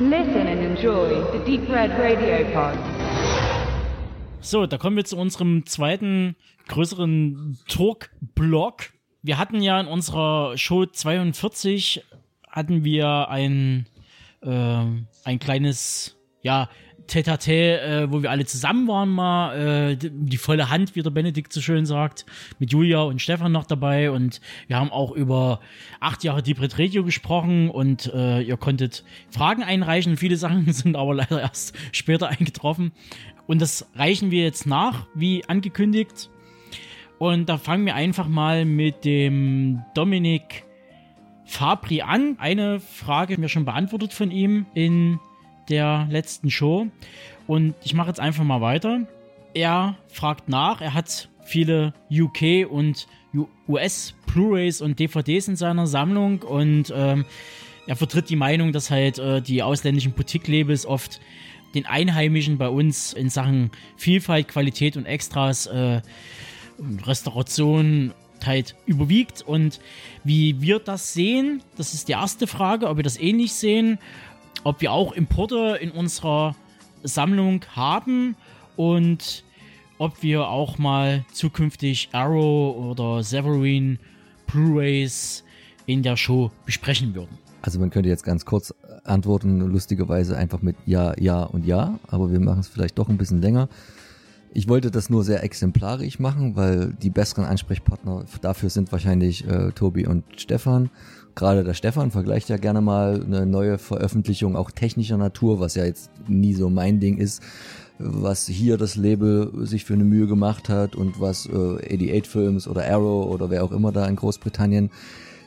Listen and enjoy the Deep Red Radio Pod. So, da kommen wir zu unserem zweiten größeren Talk-Blog. Wir hatten ja in unserer Show 42 hatten wir ein, äh, ein kleines, ja, Tete, äh, wo wir alle zusammen waren mal, äh, die, die, volle Hand, wie der Benedikt so schön sagt, mit Julia und Stefan noch dabei und wir haben auch über acht Jahre Deep Red Radio gesprochen und äh, ihr konntet Fragen einreichen. Viele Sachen sind aber leider erst später eingetroffen und das reichen wir jetzt nach, wie angekündigt. Und da fangen wir einfach mal mit dem Dominik Fabri an. Eine Frage mir schon beantwortet von ihm in der letzten Show. Und ich mache jetzt einfach mal weiter. Er fragt nach, er hat viele UK und US Blu-rays und DVDs in seiner Sammlung und ähm, er vertritt die Meinung, dass halt äh, die ausländischen Boutique-Labels oft den Einheimischen bei uns in Sachen Vielfalt, Qualität und Extras, äh, Restauration halt überwiegt und wie wir das sehen, das ist die erste Frage, ob wir das ähnlich sehen ob wir auch Importe in unserer Sammlung haben und ob wir auch mal zukünftig Arrow oder Severin Blu-rays in der Show besprechen würden. Also man könnte jetzt ganz kurz antworten, lustigerweise einfach mit Ja, Ja und Ja, aber wir machen es vielleicht doch ein bisschen länger. Ich wollte das nur sehr exemplarisch machen, weil die besseren Ansprechpartner dafür sind wahrscheinlich äh, Tobi und Stefan. Gerade der Stefan vergleicht ja gerne mal eine neue Veröffentlichung auch technischer Natur, was ja jetzt nie so mein Ding ist, was hier das Label sich für eine Mühe gemacht hat und was äh, 88 Films oder Arrow oder wer auch immer da in Großbritannien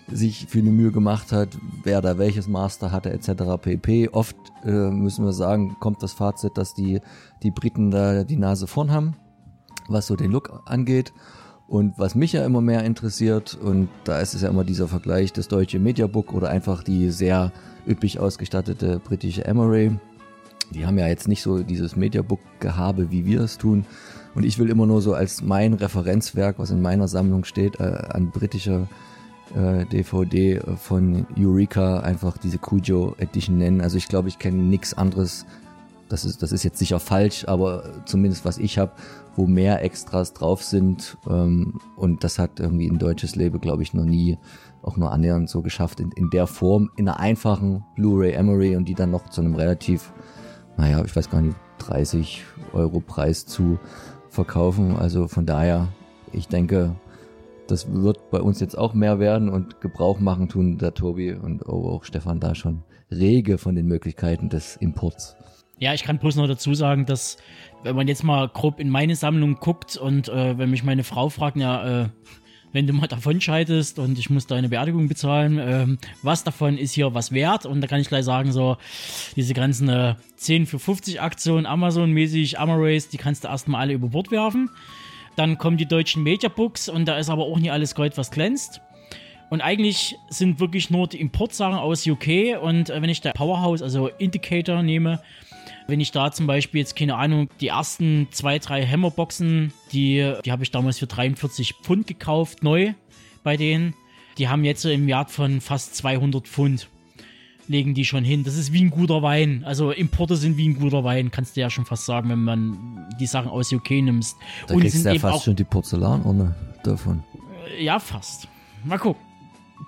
sich für eine Mühe gemacht hat, wer da welches Master hatte etc. pp. Oft äh, müssen wir sagen, kommt das Fazit, dass die, die Briten da die Nase vorn haben, was so den Look angeht. Und was mich ja immer mehr interessiert, und da ist es ja immer dieser Vergleich, das deutsche Mediabook oder einfach die sehr üppig ausgestattete britische Emory. Die haben ja jetzt nicht so dieses Mediabook-Gehabe, wie wir es tun. Und ich will immer nur so als mein Referenzwerk, was in meiner Sammlung steht, äh, an britischer äh, DVD von Eureka einfach diese Cujo Edition nennen. Also ich glaube, ich kenne nichts anderes. Das ist, das ist jetzt sicher falsch, aber zumindest was ich habe, wo mehr Extras drauf sind. Ähm, und das hat irgendwie ein deutsches Label, glaube ich, noch nie auch nur annähernd so geschafft in, in der Form, in einer einfachen Blu-ray Emery und die dann noch zu einem relativ, naja, ich weiß gar nicht, 30 Euro Preis zu verkaufen. Also von daher, ich denke, das wird bei uns jetzt auch mehr werden und Gebrauch machen tun der Tobi und auch Stefan da schon rege von den Möglichkeiten des Imports. Ja, ich kann bloß noch dazu sagen, dass wenn man jetzt mal grob in meine Sammlung guckt und äh, wenn mich meine Frau fragt, ja, äh, wenn du mal davon scheidest und ich muss deine Beerdigung bezahlen, äh, was davon ist hier was wert? Und da kann ich gleich sagen, so diese ganzen äh, 10 für 50 Aktionen, Amazon-mäßig, Amarace, die kannst du erstmal alle über Bord werfen. Dann kommen die deutschen Mediabooks und da ist aber auch nicht alles Gold, was glänzt. Und eigentlich sind wirklich nur die Importsachen aus UK und äh, wenn ich da Powerhouse, also Indicator nehme, wenn ich da zum Beispiel jetzt, keine Ahnung, die ersten zwei, drei Hammerboxen, die, die habe ich damals für 43 Pfund gekauft, neu bei denen. Die haben jetzt im Wert von fast 200 Pfund legen die schon hin. Das ist wie ein guter Wein. Also Importe sind wie ein guter Wein, kannst du ja schon fast sagen, wenn man die Sachen aus UK nimmst. Da Und kriegst du ja fast schon die Porzellanurne davon. Ja, fast. Mal gucken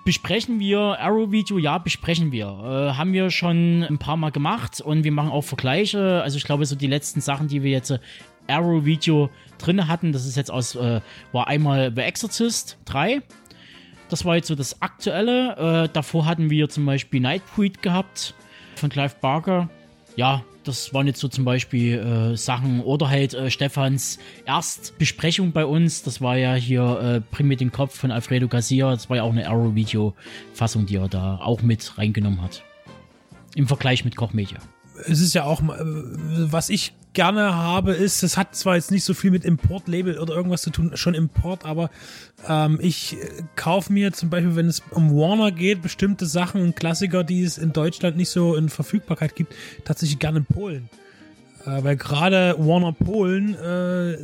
besprechen wir Arrow-Video? Ja, besprechen wir. Äh, haben wir schon ein paar Mal gemacht und wir machen auch Vergleiche. Also ich glaube, so die letzten Sachen, die wir jetzt äh, Arrow-Video drin hatten, das ist jetzt aus, äh, war einmal The Exorcist 3. Das war jetzt so das aktuelle. Äh, davor hatten wir zum Beispiel Nightbreed gehabt von Clive Barker. Ja, das waren jetzt so zum Beispiel äh, Sachen oder halt äh, Stefans Erstbesprechung bei uns. Das war ja hier äh, Bring mit den Kopf von Alfredo Garcia. Das war ja auch eine Arrow-Video-Fassung, die er da auch mit reingenommen hat. Im Vergleich mit Kochmedia. Es ist ja auch, äh, was ich gerne habe, ist, es hat zwar jetzt nicht so viel mit Import-Label oder irgendwas zu tun, schon Import, aber ähm, ich kaufe mir zum Beispiel, wenn es um Warner geht, bestimmte Sachen und Klassiker, die es in Deutschland nicht so in Verfügbarkeit gibt, tatsächlich gerne in Polen. Äh, weil gerade Warner Polen äh,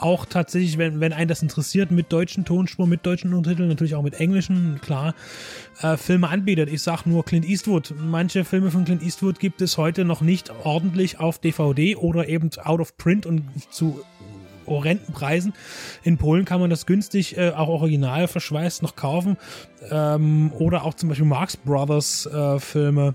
auch tatsächlich, wenn, wenn einen das interessiert, mit deutschen Tonspuren, mit deutschen Untertiteln, natürlich auch mit englischen, klar, äh, Filme anbietet. Ich sag nur Clint Eastwood. Manche Filme von Clint Eastwood gibt es heute noch nicht ordentlich auf DVD oder eben out of print und zu horrenden Preisen. In Polen kann man das günstig, äh, auch original verschweißt noch kaufen. Ähm, oder auch zum Beispiel Marx Brothers äh, Filme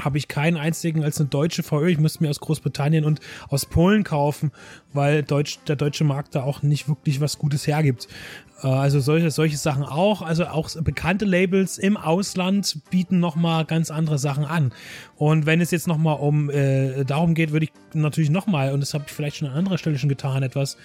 habe ich keinen einzigen als eine deutsche VÖ. Ich müsste mir aus Großbritannien und aus Polen kaufen, weil Deutsch, der deutsche Markt da auch nicht wirklich was Gutes hergibt. Äh, also solche, solche Sachen auch. Also auch bekannte Labels im Ausland bieten nochmal ganz andere Sachen an. Und wenn es jetzt nochmal um äh, darum geht, würde ich natürlich nochmal, und das habe ich vielleicht schon an anderer Stelle schon getan, etwas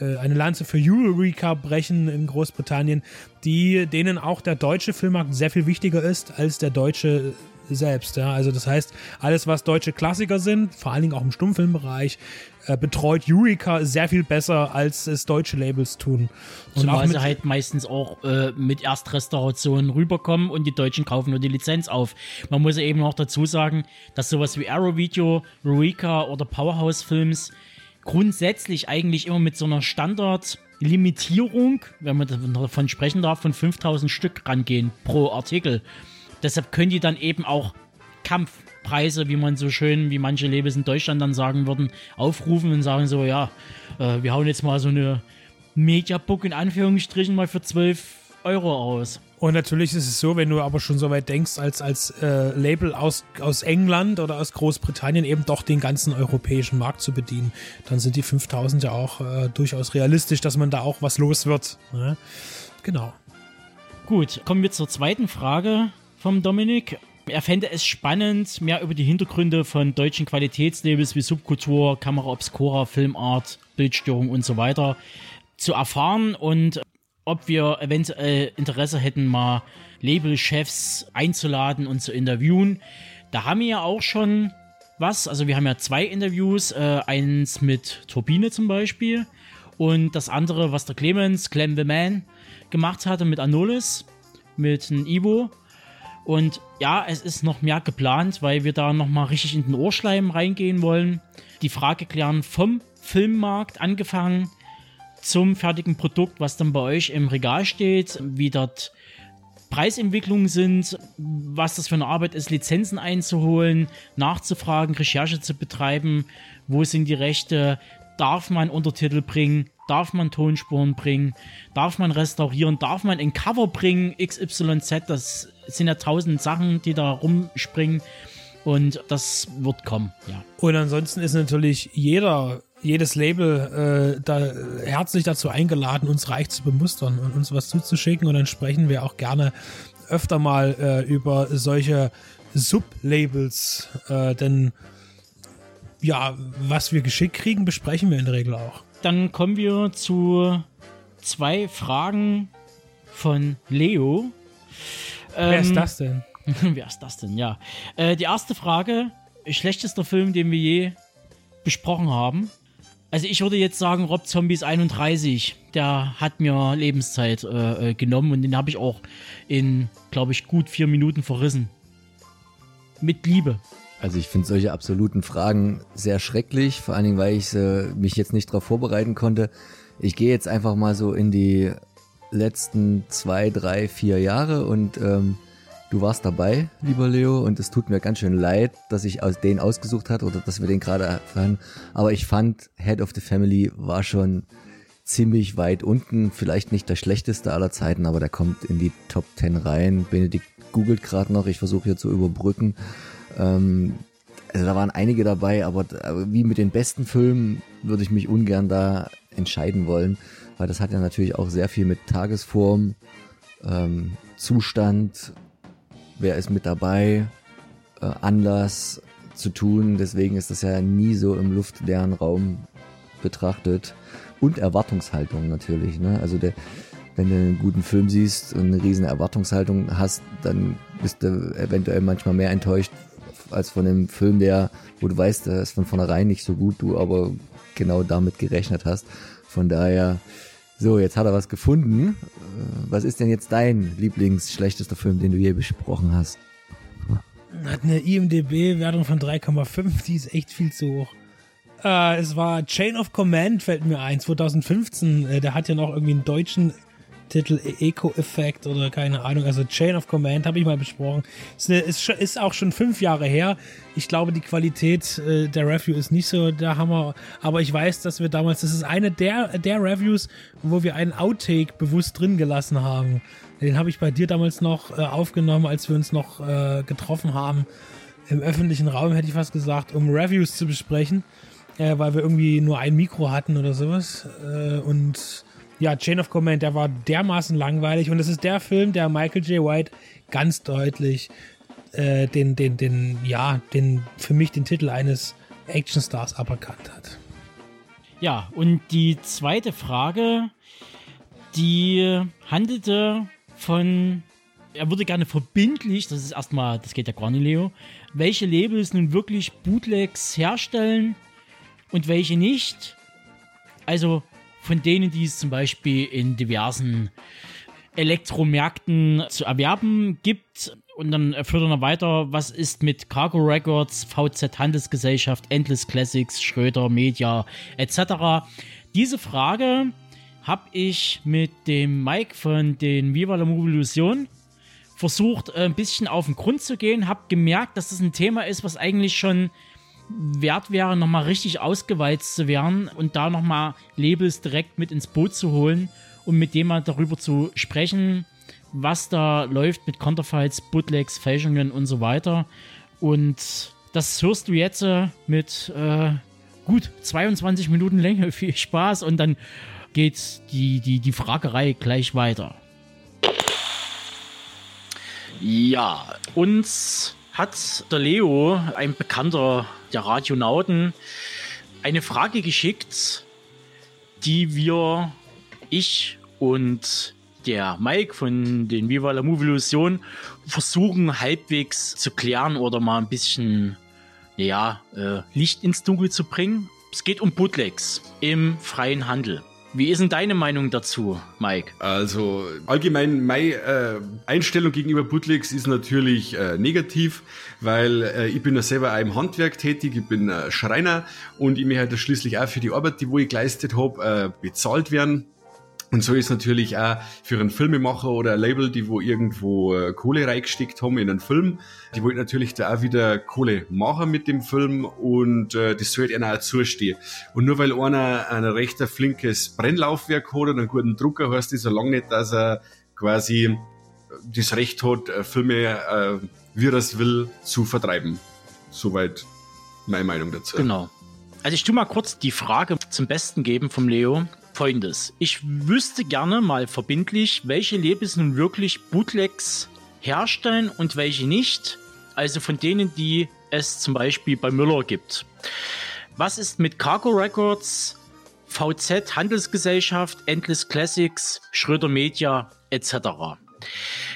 äh, eine Lanze für Eureka brechen in Großbritannien, die denen auch der deutsche Filmmarkt sehr viel wichtiger ist als der deutsche selbst. Ja? Also das heißt, alles, was deutsche Klassiker sind, vor allen Dingen auch im Stummfilmbereich, äh, betreut Eureka sehr viel besser, als es deutsche Labels tun. Und Zumal sie halt meistens auch äh, mit Erstrestaurationen rüberkommen und die Deutschen kaufen nur die Lizenz auf. Man muss eben noch dazu sagen, dass sowas wie Arrow Video, Eureka oder Powerhouse Films grundsätzlich eigentlich immer mit so einer Standard-Limitierung, wenn man davon sprechen darf, von 5000 Stück rangehen pro Artikel. Deshalb können die dann eben auch Kampfpreise, wie man so schön, wie manche Labels in Deutschland dann sagen würden, aufrufen und sagen so, ja, äh, wir hauen jetzt mal so eine Mediabook in Anführungsstrichen mal für 12 Euro aus. Und natürlich ist es so, wenn du aber schon so weit denkst, als, als äh, Label aus, aus England oder aus Großbritannien eben doch den ganzen europäischen Markt zu bedienen, dann sind die 5000 ja auch äh, durchaus realistisch, dass man da auch was los wird. Ne? Genau. Gut, kommen wir zur zweiten Frage vom Dominik. Er fände es spannend, mehr über die Hintergründe von deutschen Qualitätslabels wie Subkultur, Kamera Obscura, Filmart, Bildstörung und so weiter zu erfahren und ob wir eventuell Interesse hätten, mal Labelchefs einzuladen und zu interviewen. Da haben wir ja auch schon was. Also wir haben ja zwei Interviews. Äh, eins mit Turbine zum Beispiel und das andere, was der Clemens, Clem the Man, gemacht hatte mit Anolis, mit einem Ivo. Und ja, es ist noch mehr geplant, weil wir da nochmal richtig in den Ohrschleim reingehen wollen. Die Frage klären vom Filmmarkt angefangen zum fertigen Produkt, was dann bei euch im Regal steht, wie dort Preisentwicklungen sind, was das für eine Arbeit ist, Lizenzen einzuholen, nachzufragen, Recherche zu betreiben, wo sind die Rechte, darf man Untertitel bringen, darf man Tonspuren bringen, darf man restaurieren, darf man ein Cover bringen, XYZ, das sind ja tausend Sachen, die da rumspringen. Und das wird kommen, ja. Und ansonsten ist natürlich jeder, jedes Label äh, da herzlich dazu eingeladen, uns reich zu bemustern und uns was zuzuschicken. Und dann sprechen wir auch gerne öfter mal äh, über solche Sublabels, äh, denn ja, was wir geschickt kriegen, besprechen wir in der Regel auch. Dann kommen wir zu zwei Fragen von Leo. Wer ist ähm, das denn? wer ist das denn? Ja. Äh, die erste Frage: schlechtester Film, den wir je besprochen haben. Also ich würde jetzt sagen, Rob Zombies 31, der hat mir Lebenszeit äh, äh genommen und den habe ich auch in, glaube ich, gut vier Minuten verrissen. Mit Liebe. Also ich finde solche absoluten Fragen sehr schrecklich, vor allen Dingen, weil ich äh, mich jetzt nicht darauf vorbereiten konnte. Ich gehe jetzt einfach mal so in die letzten zwei, drei, vier Jahre und ähm, du warst dabei, lieber Leo, und es tut mir ganz schön leid, dass ich aus den ausgesucht hat oder dass wir den gerade erfahren. Aber ich fand, Head of the Family war schon ziemlich weit unten. Vielleicht nicht der schlechteste aller Zeiten, aber der kommt in die Top 10 rein. Benedikt googelt gerade noch, ich versuche hier zu überbrücken. Ähm, also da waren einige dabei, aber, wie mit den besten Filmen würde ich mich ungern da entscheiden wollen, weil das hat ja natürlich auch sehr viel mit Tagesform, ähm, Zustand, wer ist mit dabei, äh, Anlass zu tun. Deswegen ist das ja nie so im luftleeren Raum betrachtet. Und Erwartungshaltung natürlich. Ne? Also der, wenn du einen guten Film siehst und eine riesen Erwartungshaltung hast, dann bist du eventuell manchmal mehr enttäuscht als von einem Film, der, wo du weißt, der ist von vornherein nicht so gut, du aber genau damit gerechnet hast. Von daher, so, jetzt hat er was gefunden. Äh, was ist denn jetzt dein Lieblingsschlechtester Film, den du je besprochen hast? Hat eine IMDB-Wertung von 3,5, die ist echt viel zu hoch. Äh, es war Chain of Command, fällt mir ein, 2015. Äh, der hat ja noch irgendwie einen deutschen Titel, Eco-Effekt oder keine Ahnung. Also Chain of Command habe ich mal besprochen. Ist, eine, ist, ist auch schon fünf Jahre her. Ich glaube, die Qualität äh, der Review ist nicht so der Hammer. Aber ich weiß, dass wir damals, das ist eine der, der Reviews, wo wir einen Outtake bewusst drin gelassen haben. Den habe ich bei dir damals noch äh, aufgenommen, als wir uns noch äh, getroffen haben. Im öffentlichen Raum hätte ich fast gesagt, um Reviews zu besprechen äh, weil wir irgendwie nur ein Mikro hatten oder sowas. Äh, und ja, Chain of Command, der war dermaßen langweilig und es ist der Film, der Michael J. White ganz deutlich äh, den, den, den, ja, den, für mich den Titel eines Actionstars aberkannt hat. Ja, und die zweite Frage, die handelte von, er würde gerne verbindlich, das ist erstmal, das geht ja gar nicht, Leo, welche Labels nun wirklich Bootlegs herstellen und welche nicht. Also von denen, die es zum Beispiel in diversen Elektromärkten zu erwerben gibt. Und dann führt er noch weiter, was ist mit Cargo Records, VZ Handelsgesellschaft, Endless Classics, Schröder Media etc. Diese Frage habe ich mit dem Mike von den Viva la Revolution versucht, äh, ein bisschen auf den Grund zu gehen, habe gemerkt, dass das ein Thema ist, was eigentlich schon wert wäre, nochmal richtig ausgeweizt zu werden und da nochmal Labels direkt mit ins Boot zu holen und mit dem mal darüber zu sprechen, was da läuft mit Counterfights, Bootlegs, Fälschungen und so weiter. Und das hörst du jetzt äh, mit äh, gut 22 Minuten Länge. Viel Spaß und dann geht die, die, die Fragerei gleich weiter. Ja, uns hat der Leo, ein Bekannter der Radionauten, eine Frage geschickt, die wir, ich und der Mike von den Viva la Movilusion versuchen halbwegs zu klären oder mal ein bisschen ja, äh, Licht ins Dunkel zu bringen. Es geht um Bootlegs im freien Handel. Wie ist denn deine Meinung dazu, Mike? Also allgemein meine äh, Einstellung gegenüber Bootlegs ist natürlich äh, negativ, weil äh, ich bin ja selber auch im Handwerk tätig, ich bin äh, Schreiner und ich möchte halt schließlich auch für die Arbeit, die wo ich geleistet habe, äh, bezahlt werden. Und so ist natürlich auch für einen Filmemacher oder ein Label, die wo irgendwo äh, Kohle reingesteckt haben in einen Film, die wollten natürlich da auch wieder Kohle machen mit dem Film und äh, das sollte ihnen auch zustehen. Und nur weil einer ein recht flinkes Brennlaufwerk hat und einen guten Drucker, heißt das so lange nicht, dass er quasi das Recht hat, äh, Filme, äh, wie er es will, zu vertreiben. Soweit meine Meinung dazu. Genau. Also ich tu mal kurz die Frage zum Besten geben vom Leo. Folgendes. Ich wüsste gerne mal verbindlich, welche Labels nun wirklich Bootlegs herstellen und welche nicht. Also von denen, die es zum Beispiel bei Müller gibt. Was ist mit Cargo Records, VZ Handelsgesellschaft, Endless Classics, Schröder Media etc.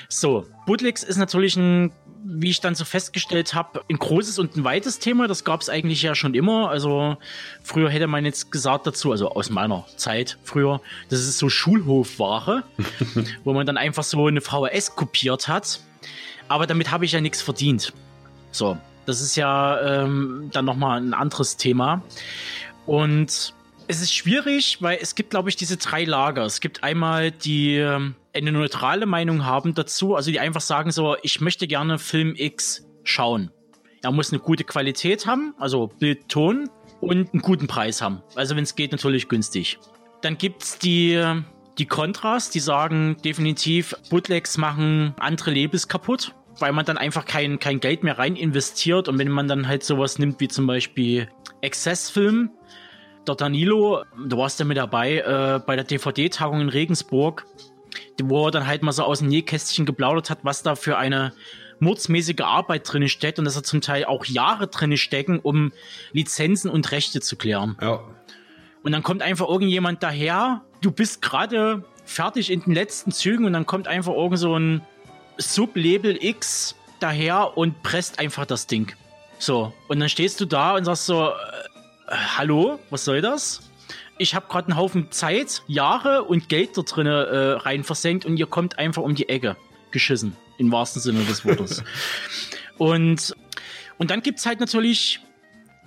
So, Bootlegs ist natürlich ein, wie ich dann so festgestellt habe, ein großes und ein weites Thema. Das gab es eigentlich ja schon immer. Also früher hätte man jetzt gesagt dazu, also aus meiner Zeit früher, das ist so Schulhofware, wo man dann einfach so eine VHS kopiert hat. Aber damit habe ich ja nichts verdient. So, das ist ja ähm, dann nochmal ein anderes Thema. Und es ist schwierig, weil es gibt, glaube ich, diese drei Lager. Es gibt einmal die ähm, eine neutrale Meinung haben dazu, also die einfach sagen so, ich möchte gerne Film X schauen. Er muss eine gute Qualität haben, also Bild, Ton und einen guten Preis haben. Also wenn es geht, natürlich günstig. Dann gibt's die die Kontras, die sagen definitiv, Bootlegs machen andere Labels kaputt, weil man dann einfach kein, kein Geld mehr rein investiert und wenn man dann halt sowas nimmt wie zum Beispiel Excess-Film, der Danilo, du warst ja mit dabei äh, bei der DVD-Tagung in Regensburg, wo er dann halt mal so aus dem Nähkästchen geplaudert hat, was da für eine mordsmäßige Arbeit drin steckt und dass er zum Teil auch Jahre drin stecken, um Lizenzen und Rechte zu klären. Ja. Und dann kommt einfach irgendjemand daher, du bist gerade fertig in den letzten Zügen und dann kommt einfach irgend so ein Sublabel X daher und presst einfach das Ding. So, und dann stehst du da und sagst so, äh, hallo, was soll das? Ich habe gerade einen Haufen Zeit, Jahre und Geld da drin äh, rein versenkt und ihr kommt einfach um die Ecke geschissen, im wahrsten Sinne des Wortes. und, und dann gibt's halt natürlich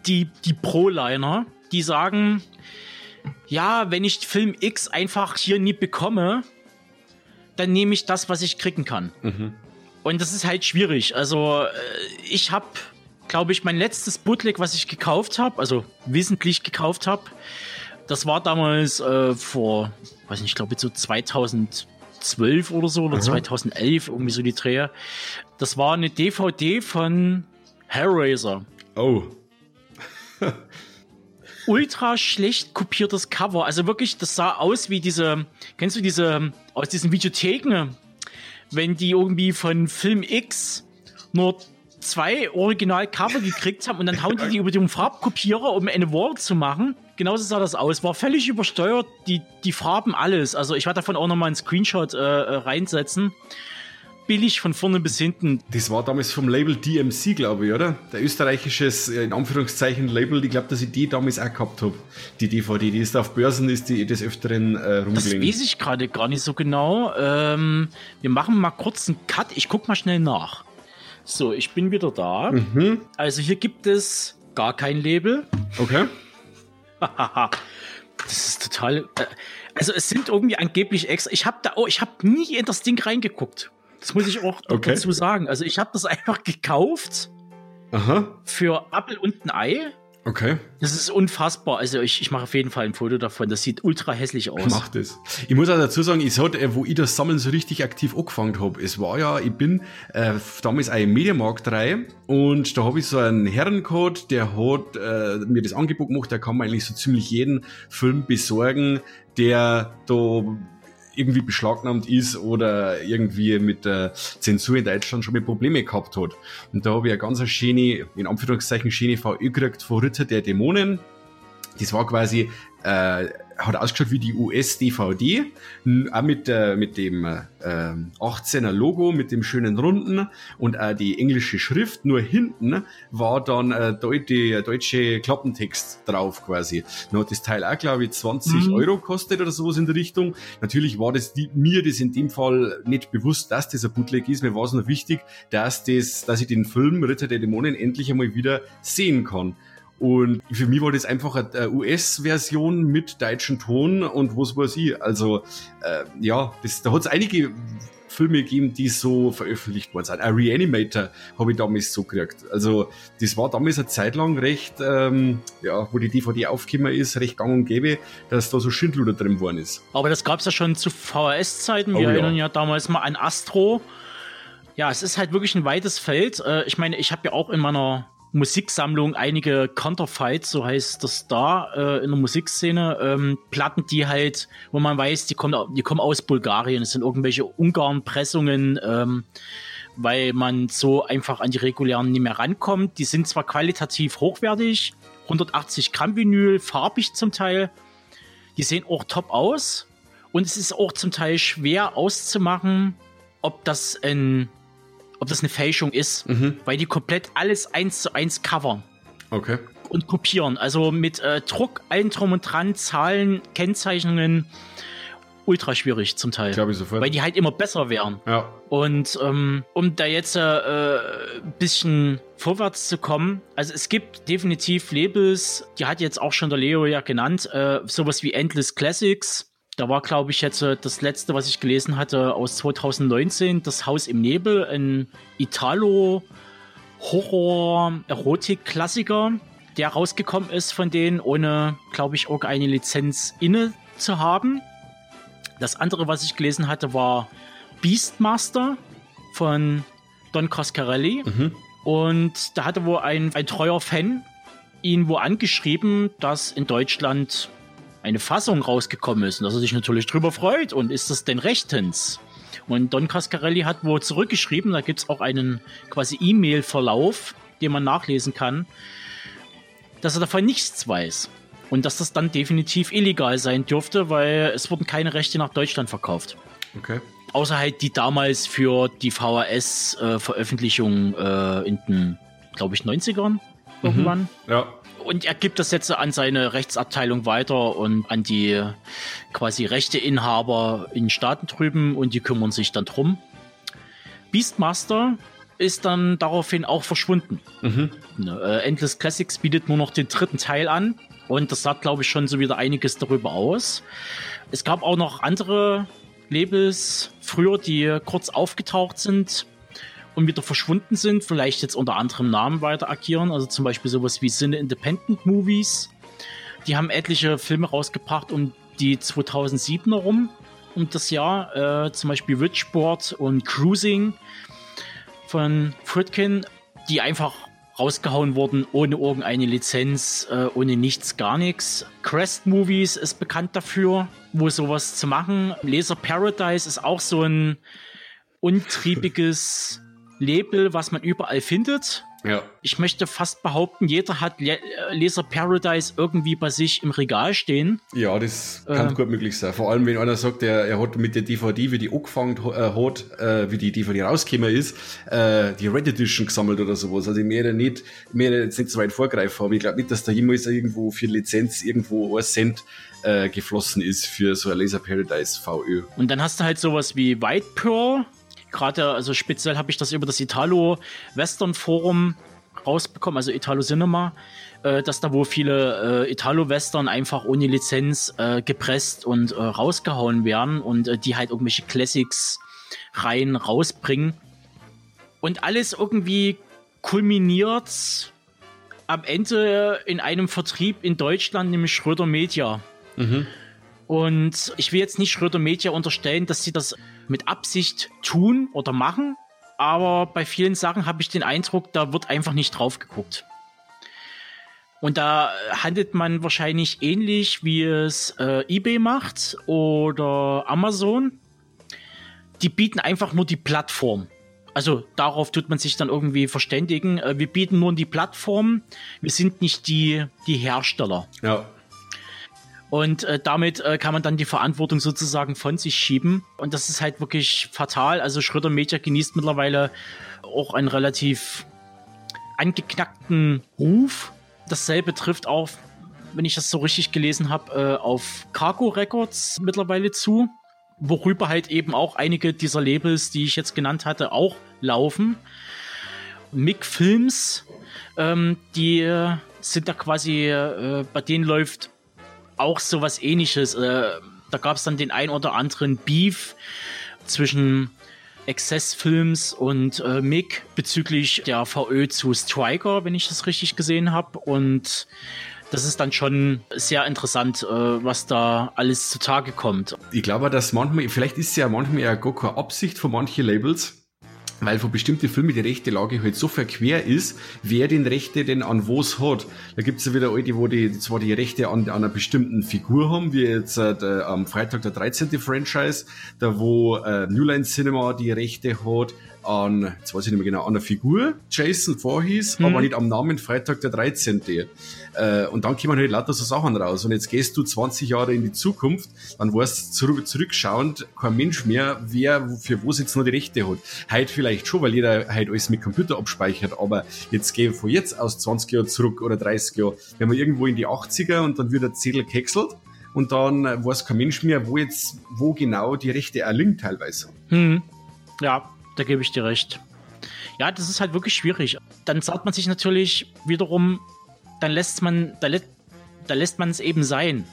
die, die Pro-Liner, die sagen, ja, wenn ich Film X einfach hier nie bekomme, dann nehme ich das, was ich kriegen kann. Und das ist halt schwierig. Also äh, ich habe, glaube ich, mein letztes Bootleg, was ich gekauft habe, also wissentlich gekauft habe, das war damals äh, vor, weiß nicht, ich glaube so 2012 oder so oder 2011, irgendwie so die Drehe. Das war eine DVD von Hellraiser. Oh. ultra schlecht kopiertes Cover. Also wirklich, das sah aus wie diese, kennst du diese, aus diesen Videotheken, wenn die irgendwie von Film X nur zwei Original-Cover gekriegt haben und dann hauen die die über den Farbkopierer, um eine Wall zu machen. Genauso sah das aus. War völlig übersteuert, die, die Farben, alles. Also ich werde davon auch nochmal einen Screenshot äh, äh, reinsetzen. Billig von vorne bis hinten. Das war damals vom Label DMC, glaube ich, oder? Der österreichisches, äh, in Anführungszeichen, Label. Ich glaube, dass ich die damals auch gehabt habe. Die DVD, die ist auf Börsen, ist die des Öfteren äh, Das rumgelegen. weiß ich gerade gar nicht so genau. Ähm, wir machen mal kurz einen Cut. Ich guck mal schnell nach. So, ich bin wieder da. Mhm. Also hier gibt es gar kein Label. Okay. das ist total. Äh, also es sind irgendwie angeblich extra. Ich habe da, oh, ich habe nie in das Ding reingeguckt. Das muss ich auch Okay. dazu sagen. Also ich habe das einfach gekauft Aha. für Apfel und ein Ei. Okay. Das ist unfassbar. Also ich, ich mache auf jeden Fall ein Foto davon. Das sieht ultra hässlich aus. Macht es. Ich muss auch dazu sagen, ich hat, wo ich das Sammeln so richtig aktiv angefangen habe, es war ja, ich bin äh, damals im Mediamarkt 3 und da habe ich so einen Herrencode, der hat äh, mir das Angebot gemacht, der kann man eigentlich so ziemlich jeden Film besorgen, der da irgendwie beschlagnahmt ist oder irgendwie mit der Zensur in Deutschland schon mal Probleme gehabt hat. Und da habe ich eine ganz schöne, in Anführungszeichen, schöne VÖ gekriegt von Ritter der Dämonen. Das war quasi, äh, hat ausgeschaut wie die US-DVD, auch mit, äh, mit dem äh, 18er Logo, mit dem schönen Runden und auch die englische Schrift. Nur hinten war dann äh, deu der deutsche Klappentext drauf quasi. Dann hat das Teil auch, glaube ich, 20 Euro kostet oder sowas in der Richtung. Natürlich war das die, mir das in dem Fall nicht bewusst, dass das ein Bootleg ist. Mir war es nur wichtig, dass, das, dass ich den Film Ritter der Dämonen endlich einmal wieder sehen kann. Und für mich war das einfach eine US-Version mit deutschem Ton und was weiß ich. Also, äh, ja, das, da hat es einige Filme gegeben, die so veröffentlicht worden sind. Ein Reanimator habe ich damals so gekriegt. Also, das war damals eine Zeit lang recht, ähm, ja, wo die DVD aufgekommen ist, recht gang und gäbe, dass da so Schindluder drin worden ist. Aber das gab es ja schon zu VHS-Zeiten. Wir Oh ja. erinnern ja damals mal an Astro. Ja, es ist halt wirklich ein weites Feld. Äh, Ich meine, ich habe ja auch in meiner Musiksammlung einige Counterfights, so heißt das da, äh, in der Musikszene. Ähm, Platten, die halt, wo man weiß, die kommen, die kommen aus Bulgarien. Es sind irgendwelche Ungarn-Pressungen. Ähm, weil man so einfach an die regulären nicht mehr rankommt. Die sind zwar qualitativ hochwertig, 180 Gramm Vinyl, farbig zum Teil. Die sehen auch top aus. Und es ist auch zum Teil schwer auszumachen, ob das ein, ob das eine Fälschung ist, weil die komplett alles eins zu eins covern Okay. und kopieren. Also mit äh, Druck, allen drum und dran, Zahlen, Kennzeichnungen, ultra schwierig zum Teil. Glaube ich sofort. Weil die halt immer besser wären. Ja. Und ähm, um da jetzt äh, ein bisschen vorwärts zu kommen, also es gibt definitiv Labels, die hat jetzt auch schon der Leo ja genannt, äh, sowas wie Endless Classics. Da war, glaube ich, jetzt äh, das letzte, was ich gelesen hatte, aus 2019, Das Haus im Nebel, ein Italo-Horror-Erotik-Klassiker, der rausgekommen ist von denen, ohne, glaube ich, auch eine Lizenz inne zu haben. Das andere, was ich gelesen hatte, war Beastmaster von Don Coscarelli. Und da hatte wohl ein, ein treuer Fan ihn wo angeschrieben, dass in Deutschland eine Fassung rausgekommen ist und dass er sich natürlich drüber freut und ist das denn rechtens? Und Don Cascarelli hat wohl zurückgeschrieben, da gibt es auch einen quasi E-Mail-Verlauf, den man nachlesen kann, dass er davon nichts weiß. Und dass das dann definitiv illegal sein dürfte, weil es wurden keine Rechte nach Deutschland verkauft. Okay. Außer halt die damals für die VHS-Veröffentlichung äh, in den, glaube ich, 90ern irgendwann. Ja. Und er gibt das jetzt an seine Rechtsabteilung weiter und an die quasi Rechteinhaber in Staaten drüben und die kümmern sich dann drum. Beastmaster ist dann daraufhin auch verschwunden. Ne, äh, Endless Classics bietet nur noch den dritten Teil an. Und das sagt, glaube ich, schon so wieder einiges darüber aus. Es gab auch noch andere Labels früher, die kurz aufgetaucht sind und wieder verschwunden sind, vielleicht jetzt unter anderem Namen weiter agieren. Also zum Beispiel sowas wie Sinne Independent Movies. Die haben etliche Filme rausgebracht um die 2007 herum, um das Jahr. Äh, zum Beispiel Richboard und Cruising von Fritkin, die einfach rausgehauen wurden, ohne irgendeine Lizenz, äh, ohne nichts, gar nichts. Crest Movies ist bekannt dafür, wo sowas zu machen. Laser Paradise ist auch so ein untriebiges Label, was man überall findet. Ja. Ich möchte fast behaupten, jeder hat Le Laser Paradise irgendwie bei sich im Regal stehen. Ja, das kann Ähm. gut möglich sein. Vor allem, wenn einer sagt, er, er hat mit der DVD, wie die angefangen äh, hat, äh, wie die DVD rausgekommen ist, äh, die Red Edition gesammelt oder sowas. Also ich möchte nicht, ich möchte jetzt nicht so weit vorgreifen, aber ich glaube nicht, dass da jemals irgendwo für Lizenz irgendwo ein Cent äh, geflossen ist für so ein Laser Paradise VÖ. Und dann hast du halt sowas wie White Pearl. Gerade, also speziell habe ich das über das Italo Western Forum rausbekommen, also Italo Cinema, äh, dass da wo viele äh, Italo Western einfach ohne Lizenz äh, gepresst und äh, rausgehauen werden und äh, die halt irgendwelche Classics rein rausbringen. Und alles irgendwie kulminiert am Ende in einem Vertrieb in Deutschland, nämlich Schröder Media. Und ich will jetzt nicht Schröder Media unterstellen, dass sie das mit Absicht tun oder machen, aber bei vielen Sachen habe ich den Eindruck, da wird einfach nicht drauf geguckt. Und da handelt man wahrscheinlich ähnlich, wie es äh, eBay macht oder Amazon. Die bieten einfach nur die Plattform. Also darauf tut man sich dann irgendwie verständigen. Äh, wir bieten nur die Plattform. Wir sind nicht die, die Hersteller. Ja. Und äh, damit äh, kann man dann die Verantwortung sozusagen von sich schieben. Und das ist halt wirklich fatal. Also Schröder Media genießt mittlerweile auch einen relativ angeknackten Ruf. Dasselbe trifft auch, wenn ich das so richtig gelesen habe, äh, auf Cargo Records mittlerweile zu. Worüber halt eben auch einige dieser Labels, die ich jetzt genannt hatte, auch laufen. Mick Films, ähm, die äh, sind da quasi, äh, bei denen läuft auch sowas ähnliches. Äh, da gab es dann den ein oder anderen Beef zwischen Excess Films und äh, Mick bezüglich der VÖ zu Striker, wenn ich das richtig gesehen habe. Und das ist dann schon sehr interessant, äh, was da alles zutage kommt. Ich glaube, dass manchmal, vielleicht ist ja manchmal gar keine Absicht von manchen Labels, weil von bestimmten Filmen die rechte Lage halt so verquer ist, wer den Rechte denn an was hat. Da gibt's ja wieder alte, wo die zwar die Rechte an, an einer bestimmten Figur haben, wie jetzt äh, am Freitag der 13. Franchise, da wo äh, New Line Cinema die Rechte hat an, jetzt weiß ich nicht mehr genau, an der Figur, Jason Voorhees, aber nicht am Namen Freitag der 13. Äh, und dann kommen halt lauter so Sachen raus. Und jetzt gehst du 20 Jahre in die Zukunft, dann weißt zurück, zurückschauend kein Mensch mehr, wer für was jetzt noch die Rechte hat. Heute vielleicht schon, weil jeder halt alles mit Computer abspeichert, aber jetzt gehen von jetzt aus 20 Jahre zurück oder 30 Jahre, wenn wir irgendwo in die 80er und dann wird der Zettel gehäckselt und dann weiß kein Mensch mehr, wo jetzt, wo genau die Rechte erlingt teilweise. Hm. Ja, da gebe ich dir recht. Ja, das ist halt wirklich schwierig. Dann sagt man sich natürlich wiederum, dann lässt man, da, lä da lässt man es eben sein,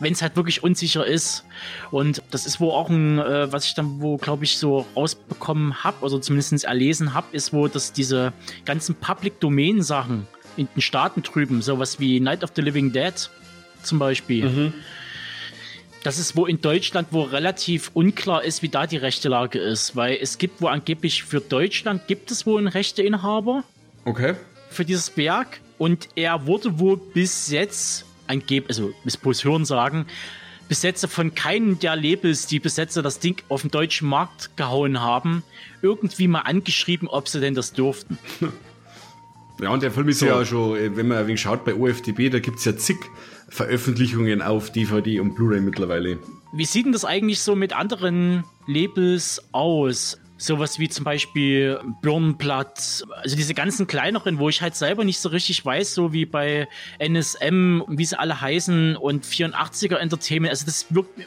wenn es halt wirklich unsicher ist. Und das ist wo auch ein, äh, was ich dann wo, glaube ich, so rausbekommen habe, oder zumindest erlesen habe, ist, wo das diese ganzen Public Domain Sachen in den Staaten drüben, sowas wie Night of the Living Dead zum Beispiel. Das ist wo in Deutschland, wo relativ unklar ist, wie da die rechte Lage ist, weil es gibt wo angeblich für Deutschland gibt es wohl einen Rechteinhaber Okay. für dieses Werk und er wurde wohl bis jetzt angeblich, also bis bloß Hören sagen, bis jetzt von keinem der Labels, die bis jetzt das Ding auf den deutschen Markt gehauen haben, irgendwie mal angeschrieben, ob sie denn das dürften. Ja, und der Film ist So. ja schon, äh, wenn man ein wenig schaut bei OFDB, da gibt's ja zig Veröffentlichungen auf DVD und Blu-ray mittlerweile. Wie sieht denn das eigentlich so mit anderen Labels aus? Sowas wie zum Beispiel Birnenblatt, also diese ganzen kleineren, wo ich halt selber nicht so richtig weiß, so wie bei NSM, wie sie alle heißen und 84er Entertainment. Also das wirkt,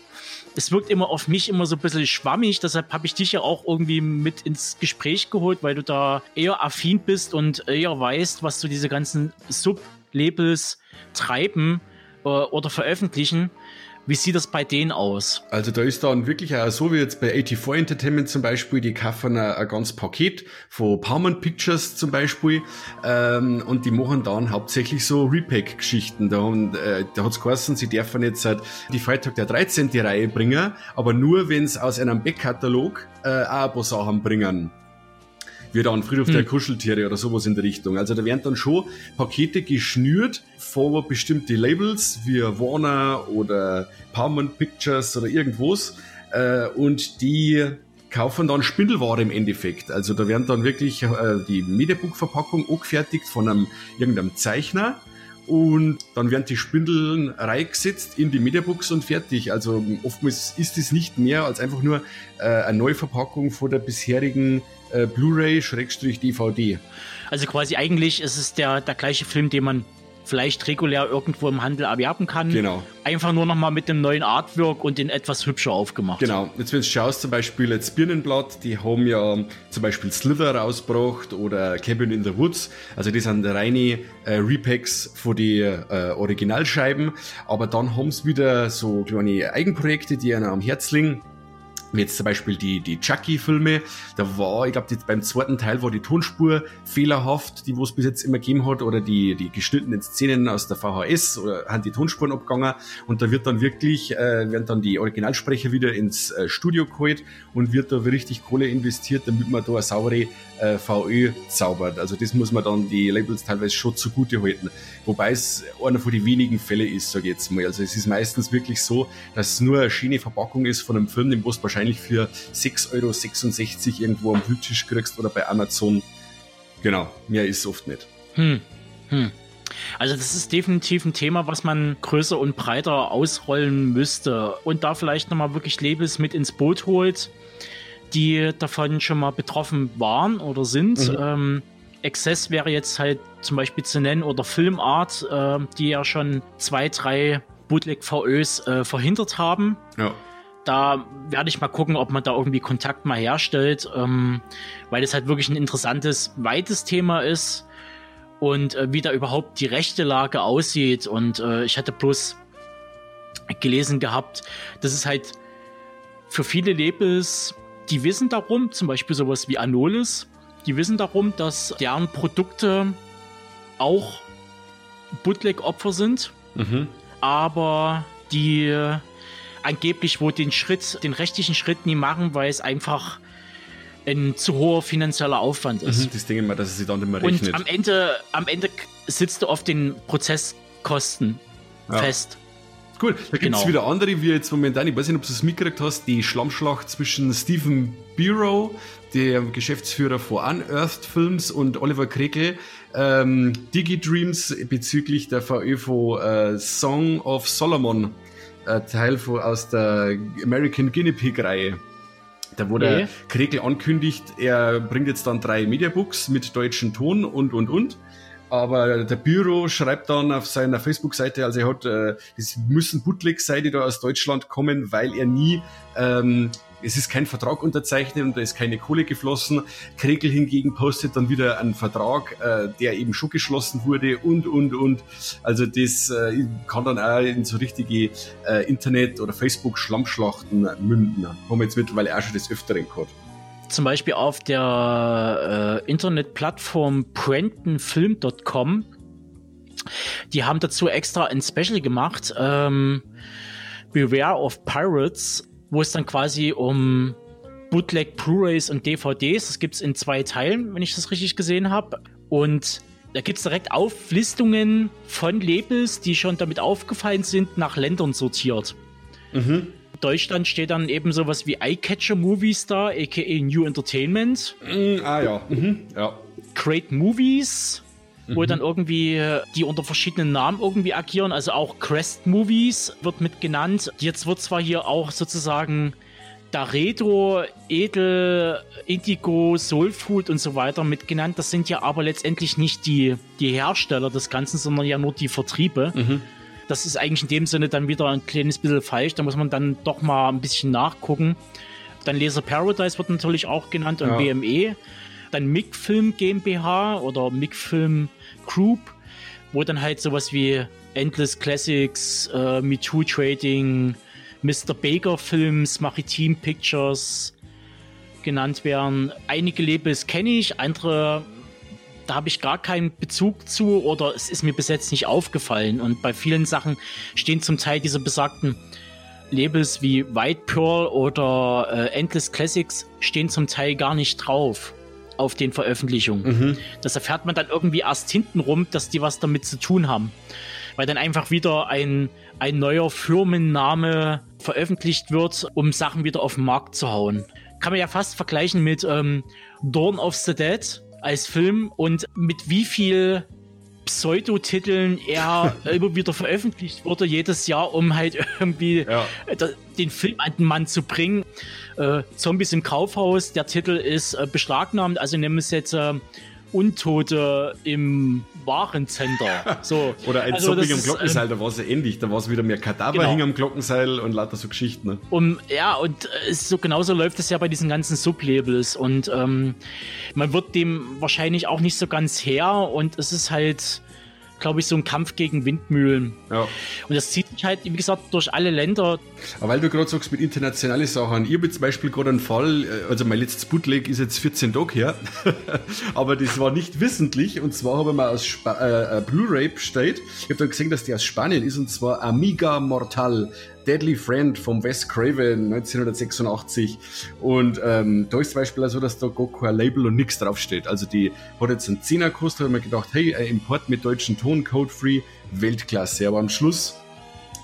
das wirkt immer auf mich immer so ein bisschen schwammig. Deshalb habe ich dich ja auch irgendwie mit ins Gespräch geholt, weil du da eher affin bist und eher weißt, was so diese ganzen Sub-Labels treiben. äh, oder veröffentlichen. Wie sieht das bei denen aus? Also da ist dann wirklich auch so wie jetzt bei 84 Entertainment zum Beispiel, die kaufen ein, ein ganzes Paket von Paramount Pictures zum Beispiel ähm, und die machen dann hauptsächlich so Repack-Geschichten. Da, äh, da hat's geheißen, sie dürfen jetzt halt die Freitag der 13. Reihe bringen, aber nur wenn es aus einem Backkatalog äh, auch ein paar Sachen bringen wie dann Friedhof hm. der Kuscheltiere oder sowas in der Richtung. Also da werden dann schon Pakete geschnürt vor bestimmte Labels wie Warner oder Paramount Pictures oder irgendwas äh, und die kaufen dann Spindelware im Endeffekt. Also da werden dann wirklich äh, die Mediabook-Verpackung angefertigt von einem irgendeinem Zeichner und dann werden die Spindeln reingesetzt in die Mediabooks und fertig. Also oftmals ist es nicht mehr als einfach nur äh, eine Neuverpackung von der bisherigen äh, Blu-ray-DVD. Also quasi eigentlich ist es der, der gleiche Film, den man vielleicht regulär irgendwo im Handel erwerben kann. Genau. Einfach nur nochmal mit dem neuen Artwork und den etwas hübscher aufgemacht. Genau. Jetzt, wenn du schaust, zum Beispiel jetzt Birnenblatt, die haben ja zum Beispiel Slither rausgebracht oder Cabin in the Woods. Also die sind reine äh, Repacks von die äh, Originalscheiben. Aber dann haben sie wieder so kleine Eigenprojekte, die einer am Herz liegen jetzt zum Beispiel die, die Chucky-Filme, da war, ich glaube, beim zweiten Teil war die Tonspur fehlerhaft, die wo es bis jetzt immer gegeben hat, oder die, die geschnittenen Szenen aus der VHS oder haben die Tonspuren abgegangen und da wird dann wirklich, äh, werden dann die Originalsprecher wieder ins äh, Studio geholt und wird da richtig Kohle investiert, damit man da eine saubere äh, VÖ zaubert. Also das muss man dann die Labels teilweise schon zugute halten. Wobei es einer von den wenigen Fälle ist, sage ich jetzt mal. Also es ist meistens wirklich so, dass es nur eine schöne Verpackung ist von einem Film, den du wahrscheinlich für 6,66 Euro irgendwo am Bluttisch kriegst oder bei Amazon. Genau, mehr ist oft nicht. Hm. Hm. Also das ist definitiv ein Thema, was man größer und breiter ausrollen müsste und da vielleicht nochmal wirklich Labels mit ins Boot holt die davon schon mal betroffen waren oder sind. Mhm. Ähm, Access wäre jetzt halt zum Beispiel zu nennen oder Filmart, äh, die ja schon zwei, drei Bootleg-VÖs äh, verhindert haben. Ja. Da werde ich mal gucken, ob man da irgendwie Kontakt mal herstellt, ähm, weil es halt wirklich ein interessantes, weites Thema ist und äh, wie da überhaupt die rechte Lage aussieht. Und äh, ich hatte bloß gelesen gehabt, dass es halt für viele Labels die wissen darum, zum Beispiel sowas wie Anolis, die wissen darum, dass deren Produkte auch Bootleg-Opfer sind, mhm. aber die angeblich wohl den Schritt, den rechtlichen Schritt nie machen, weil es einfach ein zu hoher finanzieller Aufwand ist. Mhm, das ich mal, dass es sich dann immer rechnet. Und am Ende, am Ende sitzt du auf den Prozesskosten ja. fest. Cool, da gibt es genau. wieder andere, wie jetzt momentan, ich weiß nicht, ob du es mitgekriegt hast, die Schlammschlacht zwischen Stephen Bureau, der Geschäftsführer von Unearthed Films, und Oliver Krekel, ähm, Digidreams bezüglich der VÖ äh, Song of Solomon, äh, Teil von, aus der American Guinea Pig Reihe. Da okay. der Krekel ankündigt, er bringt jetzt dann drei Mediabooks mit deutschem Ton und und und. Aber der Büro schreibt dann auf seiner Facebook-Seite, also er hat, äh, es müssen Bootlegs sein, die da aus Deutschland kommen, weil er nie, ähm, es ist kein Vertrag unterzeichnet und da ist keine Kohle geflossen. Kregel hingegen postet dann wieder einen Vertrag, äh, der eben schon geschlossen wurde und, und, und. Also das äh, kann dann auch in so richtige äh, Internet- oder Facebook-Schlammschlachten münden. Haben wir jetzt mittlerweile auch schon des Öfteren gehabt zum Beispiel auf der äh, Internetplattform prentonfilm.com. Die haben dazu extra ein Special gemacht, ähm, Beware of Pirates, wo es dann quasi um Bootleg Blu-rays und DVDs, das gibt es in zwei Teilen, wenn ich das richtig gesehen habe. Und da gibt es direkt Auflistungen von Labels, die schon damit aufgefallen sind, nach Ländern sortiert. Mhm. Deutschland steht dann eben sowas wie Eyecatcher Movie Star, aka New Entertainment. Mm, ah ja. Mhm. ja. Great Movies, wo mhm. dann irgendwie die unter verschiedenen Namen irgendwie agieren. Also auch Crest Movies wird mit genannt. Jetzt wird zwar hier auch sozusagen Daredo, Edel, Indigo, Soulfood und so weiter mit genannt. Das sind ja aber letztendlich nicht die, die Hersteller des Ganzen, sondern ja nur die Vertriebe. Mhm. Das ist eigentlich in dem Sinne dann wieder ein kleines bisschen falsch. Da muss man dann doch mal ein bisschen nachgucken. Dann Laser Paradise wird natürlich auch genannt und ja. BME. Dann MIG Film GmbH oder MIG Film Group, wo dann halt sowas wie Endless Classics, äh, MeToo Trading, Mr. Baker Films, Maritim Pictures genannt werden. Einige Labels kenne ich, andere da habe ich gar keinen Bezug zu oder es ist mir bis jetzt nicht aufgefallen. Und bei vielen Sachen stehen zum Teil diese besagten Labels wie White Pearl oder äh, Endless Classics stehen zum Teil gar nicht drauf auf den Veröffentlichungen. Mhm. Das erfährt man dann irgendwie erst hintenrum, dass die was damit zu tun haben. Weil dann einfach wieder ein, ein neuer Firmenname veröffentlicht wird, um Sachen wieder auf den Markt zu hauen. Kann man ja fast vergleichen mit ähm, Dawn of the Dead als Film und mit wie viel Pseudotiteln er immer wieder veröffentlicht wurde, jedes Jahr, um halt irgendwie ja. den Film an den Mann zu bringen. Äh, Zombies im Kaufhaus, der Titel ist äh, beschlagnahmt, also nehmen wir es jetzt äh, Untote im Warencenter. So. Oder ein also Zombie am Glockenseil, ähm, da war es ja ähnlich. Da war es wieder mehr Kadaver genau. hing am Glockenseil und lauter so Geschichten. Ne? Um, ja, und äh, so genauso läuft es ja bei diesen ganzen Sublabels. Und ähm, man wird dem wahrscheinlich auch nicht so ganz her. Und es ist halt glaube ich, so ein Kampf gegen Windmühlen. Ja. Und das zieht sich halt, wie gesagt, durch alle Länder. Aber weil du gerade sagst mit internationalen Sachen, ich habe zum Beispiel gerade einen Fall, äh, also mein letztes Bootleg ist jetzt 14 Tage her, aber das war nicht wissentlich und zwar habe ich mal aus Sp äh, Blu-ray bestellt. Ich habe dann gesehen, dass die aus Spanien ist und zwar Amiga Mortal. Deadly Friend vom Wes Craven 1986. Und ähm, da ist zum Beispiel so, dass da gar kein Label und nichts draufsteht. Also die hat jetzt einen 10er gekostet, habe mir gedacht, hey, ein Import mit deutschen Ton, Code-Free, Weltklasse. Aber am Schluss,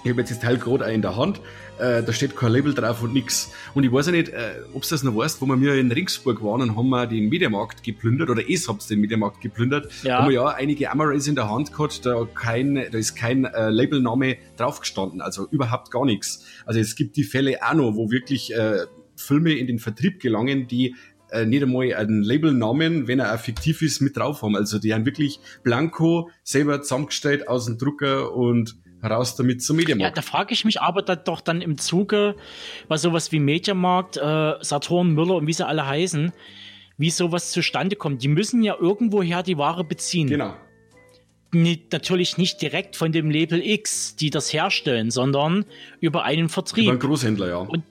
ich habe jetzt das Teil gerade in der Hand, äh, da steht kein Label drauf und nix. Und ich weiß ja nicht, äh, ob du das noch weißt, wo wir mir in Ringsburg waren und haben wir den Mediamarkt geplündert, oder ich hab's den Mediamarkt geplündert, ja. haben wir ja einige Amarais in der Hand gehabt, da, kein, da ist kein äh, Labelname draufgestanden, also überhaupt gar nichts. Also es gibt die Fälle auch noch, wo wirklich äh, Filme in den Vertrieb gelangen, die äh, nicht einmal einen Labelnamen, wenn er auch fiktiv ist, mit drauf haben. Also die haben wirklich blanko selber zusammengestellt aus dem Drucker und raus damit zum Mediamarkt. Ja, da frage ich mich aber da doch dann im Zuge, was sowas wie Mediamarkt, äh, Saturn, Müller und wie sie alle heißen, wie sowas zustande kommt. Die müssen ja irgendwoher die Ware beziehen. Genau. Nicht, natürlich nicht direkt von dem Label X, die das herstellen, sondern über einen Vertrieb. Über einen Großhändler, ja. Und,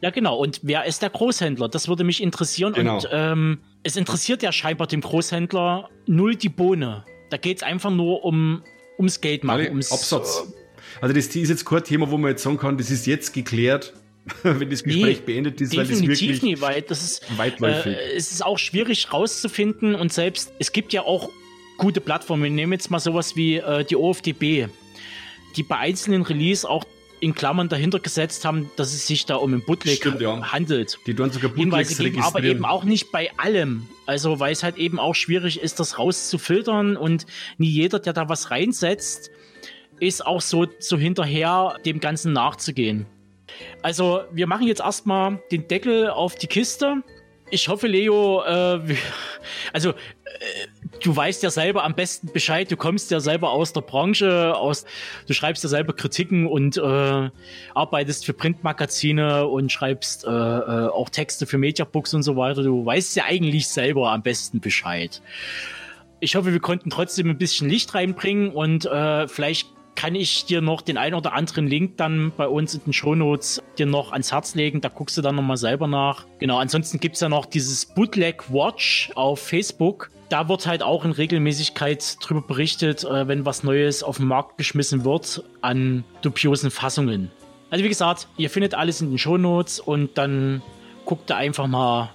ja, genau. Und wer ist der Großhändler? Das würde mich interessieren. Genau. Und ähm, es interessiert ja scheinbar dem Großhändler null die Bohne. Da geht es einfach nur um ums Geld machen. Ums Absatz. Also das ist jetzt kein Thema, wo man jetzt sagen kann, das ist jetzt geklärt, wenn das Gespräch nee, beendet ist, weil das wirklich nie, weil das ist, weitläufig. Äh, es ist auch schwierig rauszufinden und selbst, es gibt ja auch gute Plattformen. Wir nehmen jetzt mal sowas wie äh, die OFDB, die bei einzelnen Release auch in Klammern dahinter gesetzt haben, dass es sich da um ein Bootleg Stimmt, ja. handelt. Die tun sogar Bootlegs geben, Aber eben auch nicht bei allem. Also weil es halt eben auch schwierig ist, das rauszufiltern und nie jeder, der da was reinsetzt, ist auch so, so hinterher, dem Ganzen nachzugehen. Also wir machen jetzt erstmal den Deckel auf die Kiste ich hoffe, Leo, äh, also äh, du weißt ja selber am besten Bescheid, du kommst ja selber aus der Branche, aus, du schreibst ja selber Kritiken und äh, arbeitest für Printmagazine und schreibst äh, äh, auch Texte für Mediabooks und so weiter. Du weißt ja eigentlich selber am besten Bescheid. Ich hoffe, wir konnten trotzdem ein bisschen Licht reinbringen und äh, vielleicht kann ich dir noch den einen oder anderen Link dann bei uns in den Shownotes dir noch ans Herz legen. Da guckst du dann nochmal selber nach. Genau, ansonsten gibt es ja noch dieses Bootleg Watch auf Facebook. Da wird halt auch in Regelmäßigkeit drüber berichtet, äh, wenn was Neues auf den Markt geschmissen wird an dubiosen Fassungen. Also wie gesagt, ihr findet alles in den Shownotes und dann guckt da einfach mal,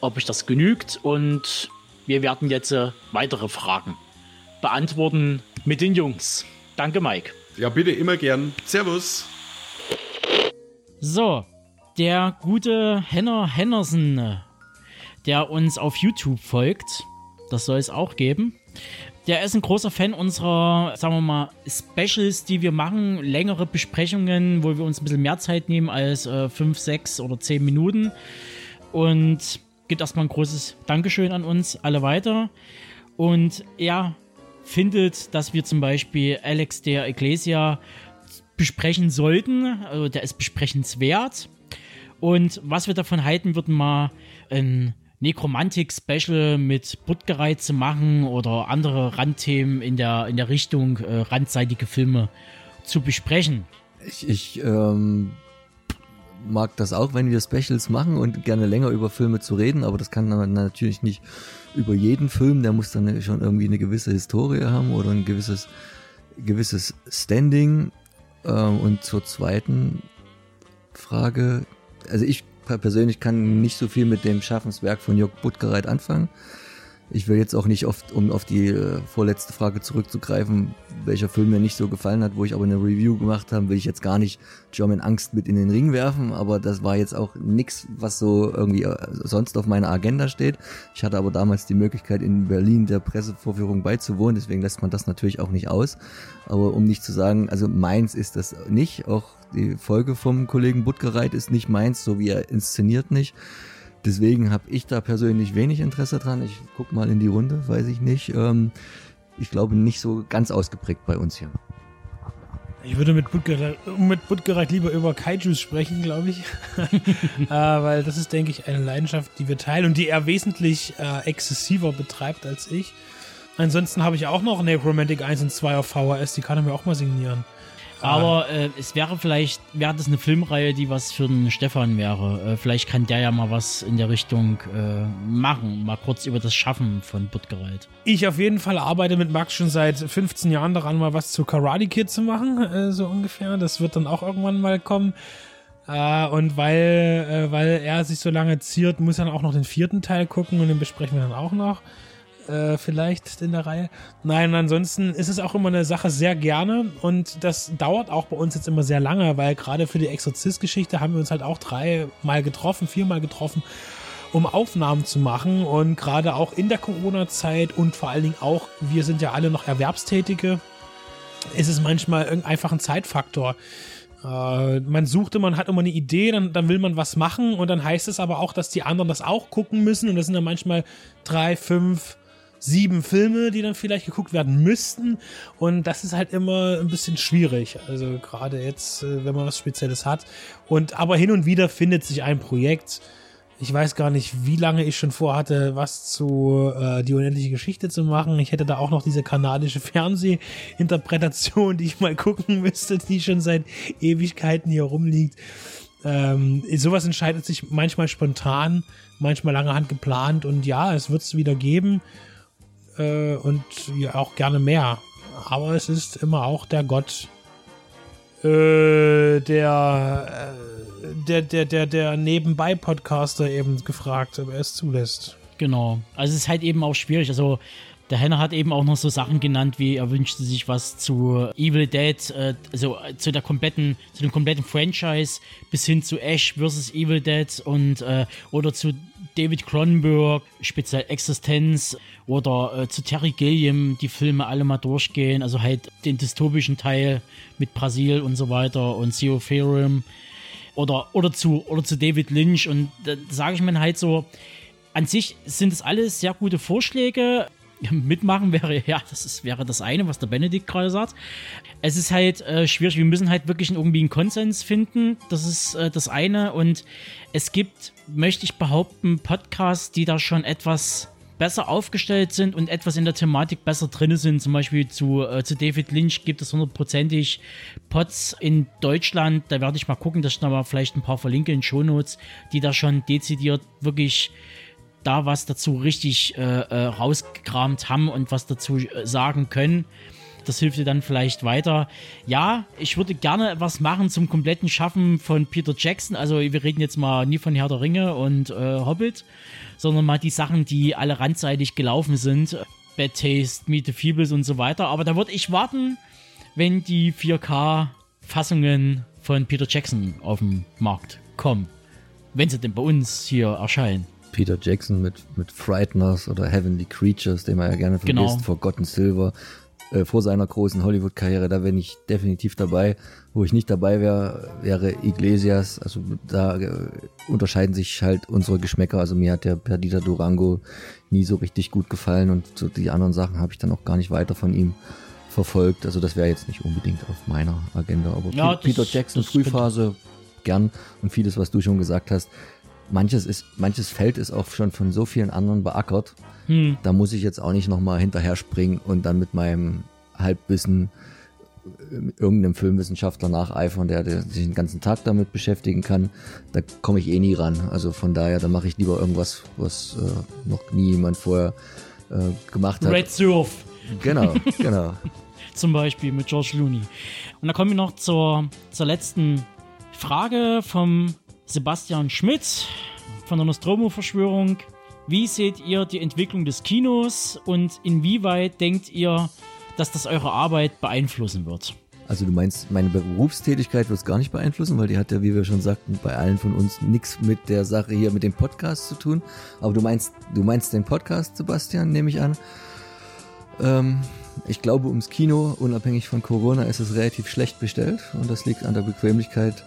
ob euch das genügt und wir werden jetzt äh, weitere Fragen beantworten mit den Jungs. Danke, Mike. Ja, bitte, immer gern. Servus. So, der gute Henner Hennerson, der uns auf YouTube folgt, das soll es auch geben. Der ist ein großer Fan unserer, sagen wir mal, Specials, die wir machen, längere Besprechungen, wo wir uns ein bisschen mehr Zeit nehmen als 5, äh, 6 oder 10 Minuten. Und gibt erstmal ein großes Dankeschön an uns alle weiter. Und er findet, dass wir zum Beispiel Alex der Ecclesia besprechen sollten. Also der ist besprechenswert. Und was wir davon halten, wird mal in Nekromantik-Special mit Buttgerei zu machen oder andere Randthemen in der, in der Richtung äh, randseitige Filme zu besprechen. Ich, ich ähm, mag das auch, wenn wir Specials machen und gerne länger über Filme zu reden, aber das kann man natürlich nicht über jeden Film. Der muss dann schon irgendwie eine gewisse Historie haben oder ein gewisses, gewisses Standing. Ähm, und zur zweiten Frage, also ich persönlich kann nicht so viel mit dem Schaffenswerk von Jörg Buttgereit anfangen. Ich will jetzt auch nicht oft, um auf die äh, vorletzte Frage zurückzugreifen, welcher Film mir nicht so gefallen hat, wo ich aber eine Review gemacht habe, will ich jetzt gar nicht German Angst mit in den Ring werfen, aber das war jetzt auch nix, was so irgendwie äh, sonst auf meiner Agenda steht. Ich hatte aber damals die Möglichkeit, in Berlin der Pressevorführung beizuwohnen, deswegen lässt man das natürlich auch nicht aus. Aber um nicht zu sagen, also meins ist das nicht, auch die Folge vom Kollegen Buttgereit ist nicht meins, so wie er inszeniert nicht. Deswegen habe ich da persönlich wenig Interesse dran. Ich guck mal in die Runde, weiß ich nicht. Ähm, ich glaube nicht so ganz ausgeprägt bei uns hier. Ich würde mit Buttgereit lieber über Kaijus sprechen, glaube ich. äh, weil das ist, denke ich, eine Leidenschaft, die wir teilen und die er wesentlich äh, exzessiver betreibt als ich. Ansonsten habe ich auch noch Necromantic 1 und 2 auf VHS, die kann er mir auch mal signieren. Aber äh, es wäre vielleicht, wäre das eine Filmreihe, die was für den Stefan wäre. Äh, vielleicht kann der ja mal was in der Richtung äh, machen. Mal kurz über das Schaffen von Buttgereit. Ich auf jeden Fall arbeite mit Max schon seit 15 Jahren daran, mal was zu Karate Kid zu machen, äh, so ungefähr. Das wird dann auch irgendwann mal kommen. Uh, und weil, äh, weil er sich so lange ziert, muss er dann auch noch den vierten Teil gucken und den besprechen wir dann auch noch äh, vielleicht in der Reihe. Nein, ansonsten ist es auch immer eine Sache sehr gerne und das dauert auch bei uns jetzt immer sehr lange, weil gerade für die Exorzist-Geschichte haben wir uns halt auch dreimal getroffen, viermal getroffen, um Aufnahmen zu machen und gerade auch in der Corona-Zeit und vor allen Dingen auch, wir sind ja alle noch Erwerbstätige, ist es manchmal einfach ein Zeitfaktor. Uh, man suchte, man hat immer eine Idee, dann, dann will man was machen und dann heißt es aber auch, dass die anderen das auch gucken müssen und das sind dann manchmal drei, fünf, sieben Filme, die dann vielleicht geguckt werden müssten. Und das ist halt immer ein bisschen schwierig. Also gerade jetzt, äh, wenn man was Spezielles hat. Und aber hin und wieder findet sich ein Projekt. Ich weiß gar nicht, wie lange ich schon vorhatte, was zu äh, die unendliche Geschichte zu machen. Ich hätte da auch noch diese kanadische Fernsehinterpretation, die ich mal gucken müsste, die schon seit Ewigkeiten hier rumliegt. Ähm, sowas entscheidet sich manchmal spontan, manchmal lange Hand geplant und ja, es wird es wieder geben äh, und ja auch gerne mehr. Aber es ist immer auch der Gott, äh, der, äh, der, der, der, der Nebenbei-Podcaster eben gefragt, ob er es zulässt. Genau. Also es ist halt eben auch schwierig. Also der Henner hat eben auch noch so Sachen genannt, wie er wünschte sich was zu Evil Dead, äh, also zu der kompletten, zu dem kompletten Franchise bis hin zu Ash vs. Evil Dead und äh, oder zu David Cronenberg, speziell Existenz oder äh, zu Terry Gilliam die Filme alle mal durchgehen, also halt den dystopischen Teil mit Brasil und so weiter und Theophorium oder oder zu oder zu David Lynch und da sage ich mir halt so an sich sind es alles sehr gute Vorschläge mitmachen wäre, ja, das ist, wäre das eine, was der Benedikt gerade sagt. Es ist halt äh, schwierig, wir müssen halt wirklich irgendwie einen Konsens finden. Das ist äh, das eine. Und es gibt, möchte ich behaupten, Podcasts, die da schon etwas besser aufgestellt sind und etwas in der Thematik besser drin sind. Zum Beispiel zu, äh, zu David Lynch gibt es hundertprozentig Pods in Deutschland. Da werde ich mal gucken, dass ich da mal vielleicht ein paar verlinke in Shownotes, die da schon dezidiert wirklich da was dazu richtig äh, äh, rausgekramt haben und was dazu äh, sagen können. Das hilft dir dann vielleicht weiter. Ja, ich würde gerne was machen zum kompletten Schaffen von Peter Jackson. Also wir reden jetzt mal nie von Herr der Ringe und äh, Hobbit, sondern mal die Sachen, die alle randseitig gelaufen sind. Bad Taste, Meet the Feebles und so weiter. Aber da würde ich warten, wenn die 4K-Fassungen von Peter Jackson auf den Markt kommen. Wenn sie denn bei uns hier erscheinen. Peter Jackson mit, mit Frighteners oder Heavenly Creatures, den man ja gerne vergisst, genau. Forgotten Silver, äh, vor seiner großen Hollywood-Karriere, da bin ich definitiv dabei. Wo ich nicht dabei wäre, wäre Iglesias. Also da äh, unterscheiden sich halt unsere Geschmäcker. Also mir hat der Perdita Durango nie so richtig gut gefallen und so die anderen Sachen habe ich dann auch gar nicht weiter von ihm verfolgt. Also das wäre jetzt nicht unbedingt auf meiner Agenda. Aber ja, Peter Jackson, Frühphase, gern. Und vieles, was du schon gesagt hast, manches ist, manches Feld ist auch schon von so vielen anderen beackert. Hm. Da muss ich jetzt auch nicht nochmal hinterher springen und dann mit meinem Halbwissen äh, irgendeinem Filmwissenschaftler nacheifern, der, der sich den ganzen Tag damit beschäftigen kann. Da komme ich eh nie ran. Also von daher, da mache ich lieber irgendwas, was äh, noch nie jemand vorher äh, gemacht hat. Red Surf Genau, genau. zum Beispiel mit George Looney. Und da kommen wir noch zur, zur letzten Frage vom Sebastian Schmidt von der Nostromo-Verschwörung. Wie seht ihr die Entwicklung des Kinos und inwieweit denkt ihr, dass das eure Arbeit beeinflussen wird? Also du meinst, meine Berufstätigkeit wird es gar nicht beeinflussen, weil die hat ja, wie wir schon sagten, bei allen von uns nichts mit der Sache hier mit dem Podcast zu tun. Aber du meinst, du meinst den Podcast, Sebastian, nehme ich an. Ähm, ich glaube, ums Kino, unabhängig von Corona, ist es relativ schlecht bestellt und das liegt an der Bequemlichkeit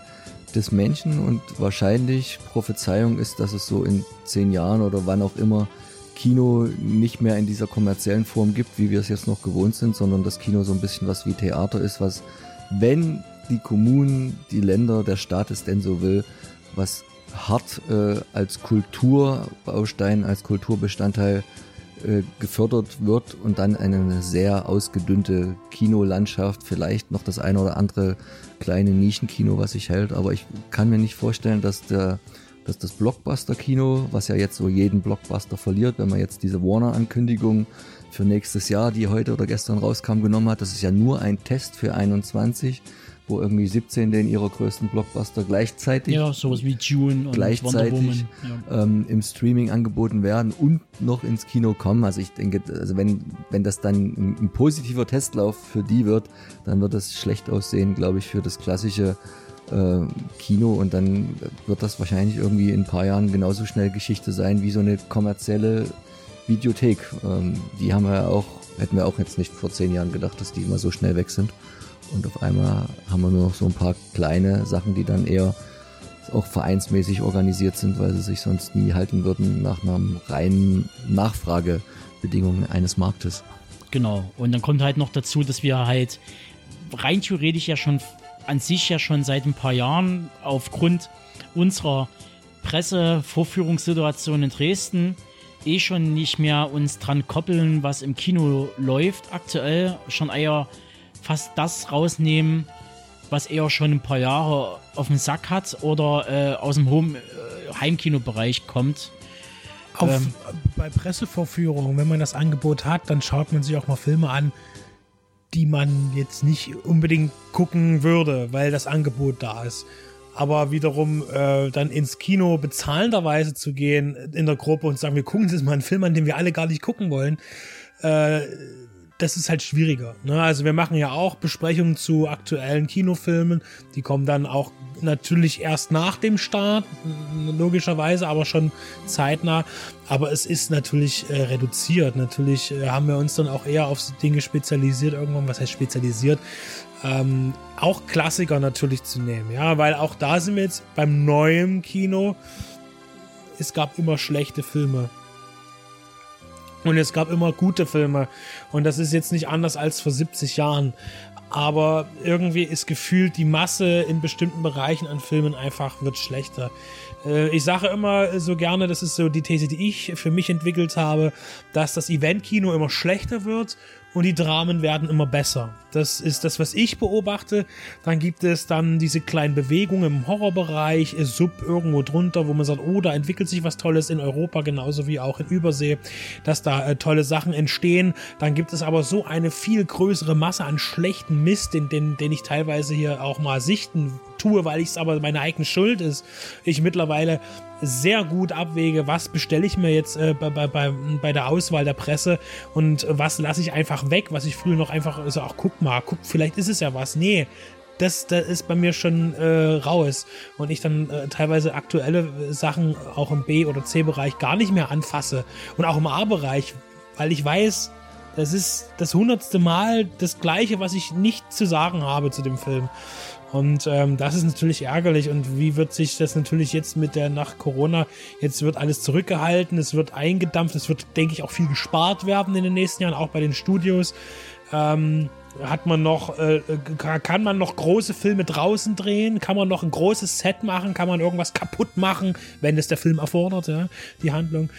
des Menschen und wahrscheinlich Prophezeiung ist, dass es so in zehn Jahren oder wann auch immer Kino nicht mehr in dieser kommerziellen Form gibt, wie wir es jetzt noch gewohnt sind, sondern das Kino so ein bisschen was wie Theater ist, was, wenn die Kommunen, die Länder, der Staat es denn so will, was hart äh, als Kulturbaustein, als Kulturbestandteil äh, gefördert wird und dann eine sehr ausgedünnte Kinolandschaft, vielleicht noch das eine oder andere kleine Nischenkino, was sich hält, aber ich kann mir nicht vorstellen, dass der dass das Blockbuster-Kino, was ja jetzt so jeden Blockbuster verliert, wenn man jetzt diese Warner-Ankündigung für nächstes Jahr, die heute oder gestern rauskam, genommen hat, das ist ja nur ein Test für 21, wo irgendwie 17 den ihrer größten Blockbuster gleichzeitig Ja, sowas wie Dune und gleichzeitig Woman. Ja. ähm, im Streaming angeboten werden und noch ins Kino kommen. Also ich denke, also wenn, wenn das dann ein, ein positiver Testlauf für die wird, dann wird das schlecht aussehen, glaube ich, für das klassische äh, Kino und dann wird das wahrscheinlich irgendwie in ein paar Jahren genauso schnell Geschichte sein wie so eine kommerzielle Videothek. Ähm, die haben wir ja auch, hätten wir auch jetzt nicht vor zehn Jahren gedacht, dass die immer so schnell weg sind. Und auf einmal haben wir nur noch so ein paar kleine Sachen, die dann eher auch vereinsmäßig organisiert sind, weil sie sich sonst nie halten würden nach einer reinen Nachfragebedingungen eines Marktes. Genau. Und dann kommt halt noch dazu, dass wir halt rein theoretisch ja schon an sich ja schon seit ein paar Jahren aufgrund unserer Pressevorführungssituation in Dresden eh schon nicht mehr uns dran koppeln, was im Kino läuft aktuell, schon eher fast das rausnehmen, was eher schon ein paar Jahre auf dem Sack hat oder äh, aus dem Home, äh, Heimkinobereich kommt. Auf, Ähm. bei Pressevorführungen, wenn man das Angebot hat, dann schaut man sich auch mal Filme an, die man jetzt nicht unbedingt gucken würde, weil das Angebot da ist. Aber wiederum äh, dann ins Kino bezahlenderweise zu gehen in der Gruppe und zu sagen, wir gucken jetzt mal einen Film an, den wir alle gar nicht gucken wollen, äh, das ist halt schwieriger. Ne? Also wir machen ja auch Besprechungen zu aktuellen Kinofilmen. Die kommen dann auch natürlich erst nach dem Start, logischerweise, aber schon zeitnah. Aber es ist natürlich äh, reduziert. Natürlich äh, haben wir uns dann auch eher auf Dinge spezialisiert irgendwann. Was heißt spezialisiert? Ähm, auch Klassiker natürlich zu nehmen. Ja, weil auch da sind wir jetzt beim neuen Kino. Es gab immer schlechte Filme. Und es gab immer gute Filme. Und das ist jetzt nicht anders als vor 70 Jahren. Aber irgendwie ist gefühlt die Masse in bestimmten Bereichen an Filmen einfach wird schlechter. Äh, Ich sage immer so gerne, das ist so die These, die ich für mich entwickelt habe, dass das Eventkino immer schlechter wird und die Dramen werden immer besser. Das ist das, was ich beobachte. Dann gibt es dann diese kleinen Bewegungen im Horrorbereich, Sub irgendwo drunter, wo man sagt, oh, da entwickelt sich was Tolles in Europa, genauso wie auch in Übersee, dass da äh, tolle Sachen entstehen. Dann gibt es aber so eine viel größere Masse an schlechten Mist, den, den, den ich teilweise hier auch mal sichten tue, weil ich es aber meine eigene Schuld ist. Ich mittlerweile sehr gut abwäge, was bestelle ich mir jetzt äh, bei, bei, bei, der Auswahl der Presse und was lasse ich einfach weg, was ich früher noch einfach so, ach guck mal, guck, vielleicht ist es ja was. Nee, das, das ist bei mir schon äh, raus und ich dann äh, teilweise aktuelle Sachen auch im B- oder C-Bereich gar nicht mehr anfasse und auch im A-Bereich, weil ich weiß, das ist das hundertste Mal das Gleiche, was ich nicht zu sagen habe zu dem Film. Und ähm, das ist natürlich ärgerlich. Und wie wird sich das natürlich jetzt mit der nach Corona, jetzt wird alles zurückgehalten, es wird eingedampft, es wird, denke ich, auch viel gespart werden in den nächsten Jahren, auch bei den Studios. Ähm, hat man noch, äh, kann man noch große Filme draußen drehen? Kann man noch ein großes Set machen? Kann man irgendwas kaputt machen, wenn es der Film erfordert, ja, die Handlung?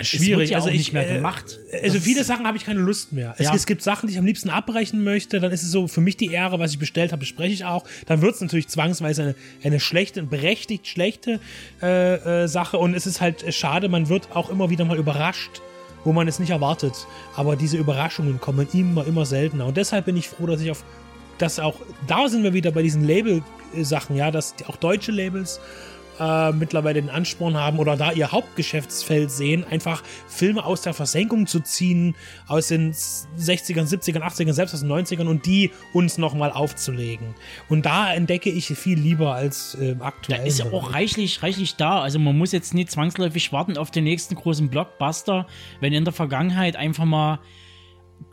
Schwierig, ja also ich nicht mehr äh, gemacht. Also Das- viele Sachen habe ich keine Lust mehr. Es, Ja. es gibt Sachen, die ich am liebsten abbrechen möchte. Dann ist es so für mich die Ehre, was ich bestellt habe, bespreche ich auch. Dann wird es natürlich zwangsweise eine, eine schlechte, berechtigt schlechte äh, äh, Sache. Und es ist halt äh, schade, man wird auch immer wieder mal überrascht, wo man es nicht erwartet. Aber diese Überraschungen kommen immer, immer seltener. Und deshalb bin ich froh, dass ich auf dass auch, da sind wir wieder bei diesen Label-Sachen, ja, dass auch deutsche Labels äh, mittlerweile den Ansporn haben oder da ihr Hauptgeschäftsfeld sehen, einfach Filme aus der Versenkung zu ziehen, aus den 60ern, 70ern, 80ern, selbst aus den 90ern und die uns nochmal aufzulegen. Und da entdecke ich viel lieber als äh, aktuell. Da ist ja auch reichlich, reichlich da. Also man muss jetzt nicht zwangsläufig warten auf den nächsten großen Blockbuster, wenn in der Vergangenheit einfach mal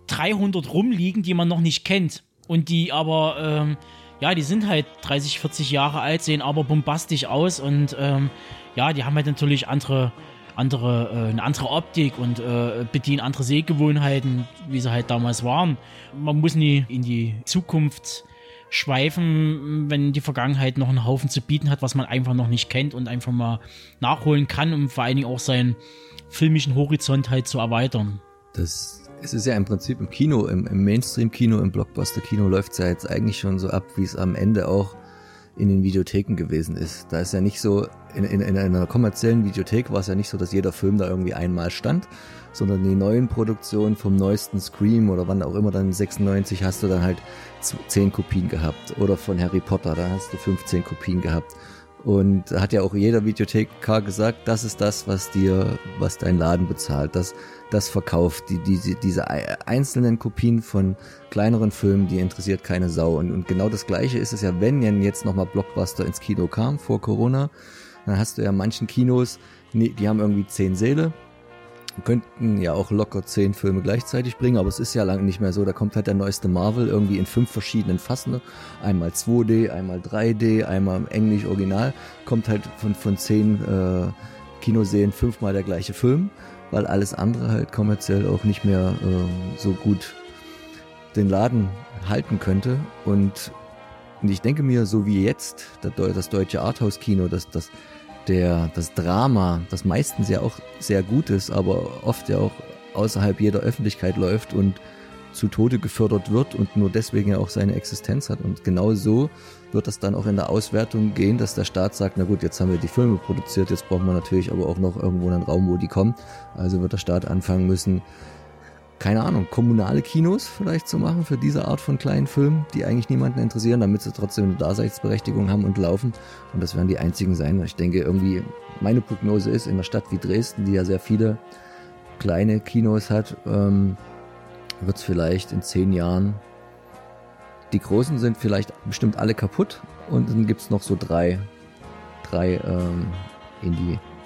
300 rumliegen, die man noch nicht kennt und die aber, ähm, ja, die sind halt 30, 40 Jahre alt, sehen aber bombastisch aus und ähm, ja, die haben halt natürlich andere, andere, äh, eine andere Optik und äh, bedienen andere Sehgewohnheiten, wie sie halt damals waren. Man muss nie in die Zukunft schweifen, wenn die Vergangenheit noch einen Haufen zu bieten hat, was man einfach noch nicht kennt und einfach mal nachholen kann, um vor allen Dingen auch seinen filmischen Horizont halt zu erweitern. Das, es ist ja im Prinzip im Kino, im, im Mainstream-Kino, im Blockbuster-Kino läuft es ja jetzt eigentlich schon so ab, wie es am Ende auch in den Videotheken gewesen ist. Da ist ja nicht so, in, in, in einer kommerziellen Videothek war es ja nicht so, dass jeder Film da irgendwie einmal stand, sondern die neuen Produktionen vom neuesten Scream oder wann auch immer dann 96 hast du dann halt z- 10 Kopien gehabt. Oder von Harry Potter, da hast du 15 Kopien gehabt. Und hat ja auch jeder Videothekar gesagt, das ist das, was dir, was dein Laden bezahlt, das, das verkauft. Die, diese, diese ei- einzelnen Kopien von kleineren Filmen, die interessiert keine Sau. Und, und genau das Gleiche ist es ja, wenn jetzt nochmal Blockbuster ins Kino kam vor Corona, dann hast du ja manchen Kinos, die haben irgendwie zehn Säle, könnten ja auch locker zehn Filme gleichzeitig bringen, aber es ist ja lange nicht mehr so. Da kommt halt der neueste Marvel irgendwie in fünf verschiedenen Fassen. Einmal 2D, einmal 3D, einmal im Englisch Original. Kommt halt von, von zehn äh, Kinoserien fünfmal der gleiche Film, weil alles andere halt kommerziell auch nicht mehr äh, so gut den Laden halten könnte. Und, ich denke mir, so wie jetzt, das deutsche Arthouse-Kino, das, das der, das Drama, das meistens ja auch sehr gut ist, aber oft ja auch außerhalb jeder Öffentlichkeit läuft und zu Tode gefördert wird und nur deswegen ja auch seine Existenz hat. Und genau so wird das dann auch in der Auswertung gehen, dass der Staat sagt, na gut, jetzt haben wir die Filme produziert, jetzt brauchen wir natürlich aber auch noch irgendwo einen Raum, wo die kommen. Also wird der Staat anfangen müssen, keine Ahnung, kommunale Kinos vielleicht zu machen für diese Art von kleinen Filmen, die eigentlich niemanden interessieren, damit sie trotzdem eine Daseinsberechtigung haben und laufen. Und das werden die einzigen sein. Ich denke irgendwie, meine Prognose ist, in einer Stadt wie Dresden, die ja sehr viele kleine Kinos hat, ähm, wird es vielleicht in zehn Jahren, die großen sind vielleicht bestimmt alle kaputt und dann gibt's noch so drei, drei ähm,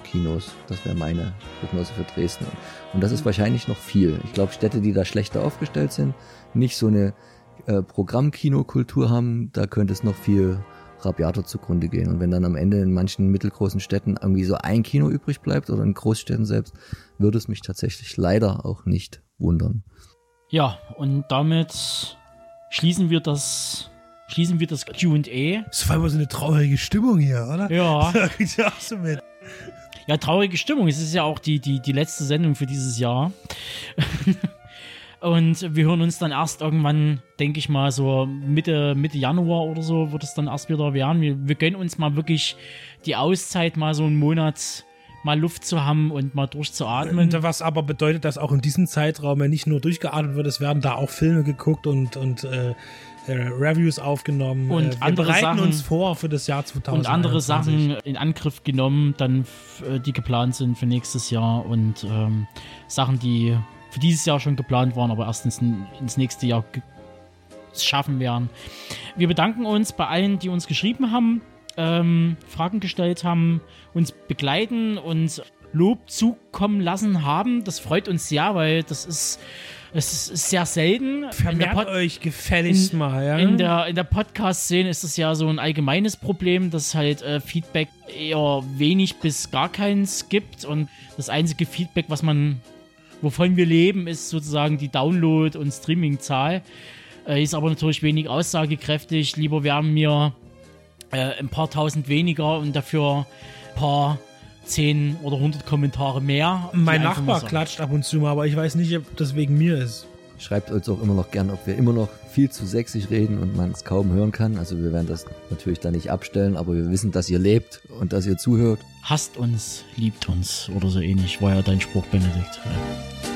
Indie-Kinos. Das wäre meine Prognose für Dresden. Und das ist wahrscheinlich noch viel. Ich glaube, Städte, die da schlechter aufgestellt sind, nicht so eine äh, Programmkinokultur haben, da könnte es noch viel rabiater zugrunde gehen. Und wenn dann am Ende in manchen mittelgroßen Städten irgendwie so ein Kino übrig bleibt oder in Großstädten selbst, würde es mich tatsächlich leider auch nicht wundern. Ja, und damit schließen wir das, schließen wir das Q&A. Es war immer so eine traurige Stimmung hier, oder? Ja. Da Ja, traurige Stimmung. Es ist ja auch die, die, die letzte Sendung für dieses Jahr. Und wir hören uns dann erst irgendwann, denke ich mal, so Mitte, Mitte Januar oder so wird es dann erst wieder werden. Wir, wir gönnen uns mal wirklich die Auszeit, mal so einen Monat mal Luft zu haben und mal durchzuatmen. Und was aber bedeutet, dass auch in diesem Zeitraum ja nicht nur durchgeatmet wird, es werden da auch Filme geguckt und, und äh, äh, Reviews aufgenommen. Und äh, wir andere bereiten Sachen- uns vor für das Jahr 2020. und andere Sachen in Angriff genommen, dann äh, die geplant sind für nächstes Jahr und ähm, Sachen, die für dieses Jahr schon geplant waren, aber erst ins, ins nächste Jahr schaffen werden. Wir bedanken uns bei allen, die uns geschrieben haben, ähm, Fragen gestellt haben, uns begleiten und Lob zukommen lassen haben. Das freut uns sehr, weil das ist Es ist sehr selten. Pod- euch gefälligst in, mal, ja? in der, in der Podcast-Szene ist es ja so ein allgemeines Problem, dass halt äh, Feedback eher wenig bis gar keins gibt und das einzige Feedback, was man, wovon wir leben, ist sozusagen die Download- und Streaming-Zahl. Äh, ist aber natürlich wenig aussagekräftig. Lieber wären mir äh, ein paar tausend weniger und dafür ein paar zehn oder hundert Kommentare mehr. mein Nachbar klatscht ab und zu mal, aber ich weiß nicht, ob das wegen mir ist. Schreibt uns auch immer noch gern, ob wir immer noch viel zu sächsisch reden und man es kaum hören kann. Also wir werden das natürlich da nicht abstellen, aber wir wissen, dass ihr lebt und dass ihr zuhört. Hasst uns, liebt uns oder so ähnlich, war ja dein Spruch, Benedikt. Ja.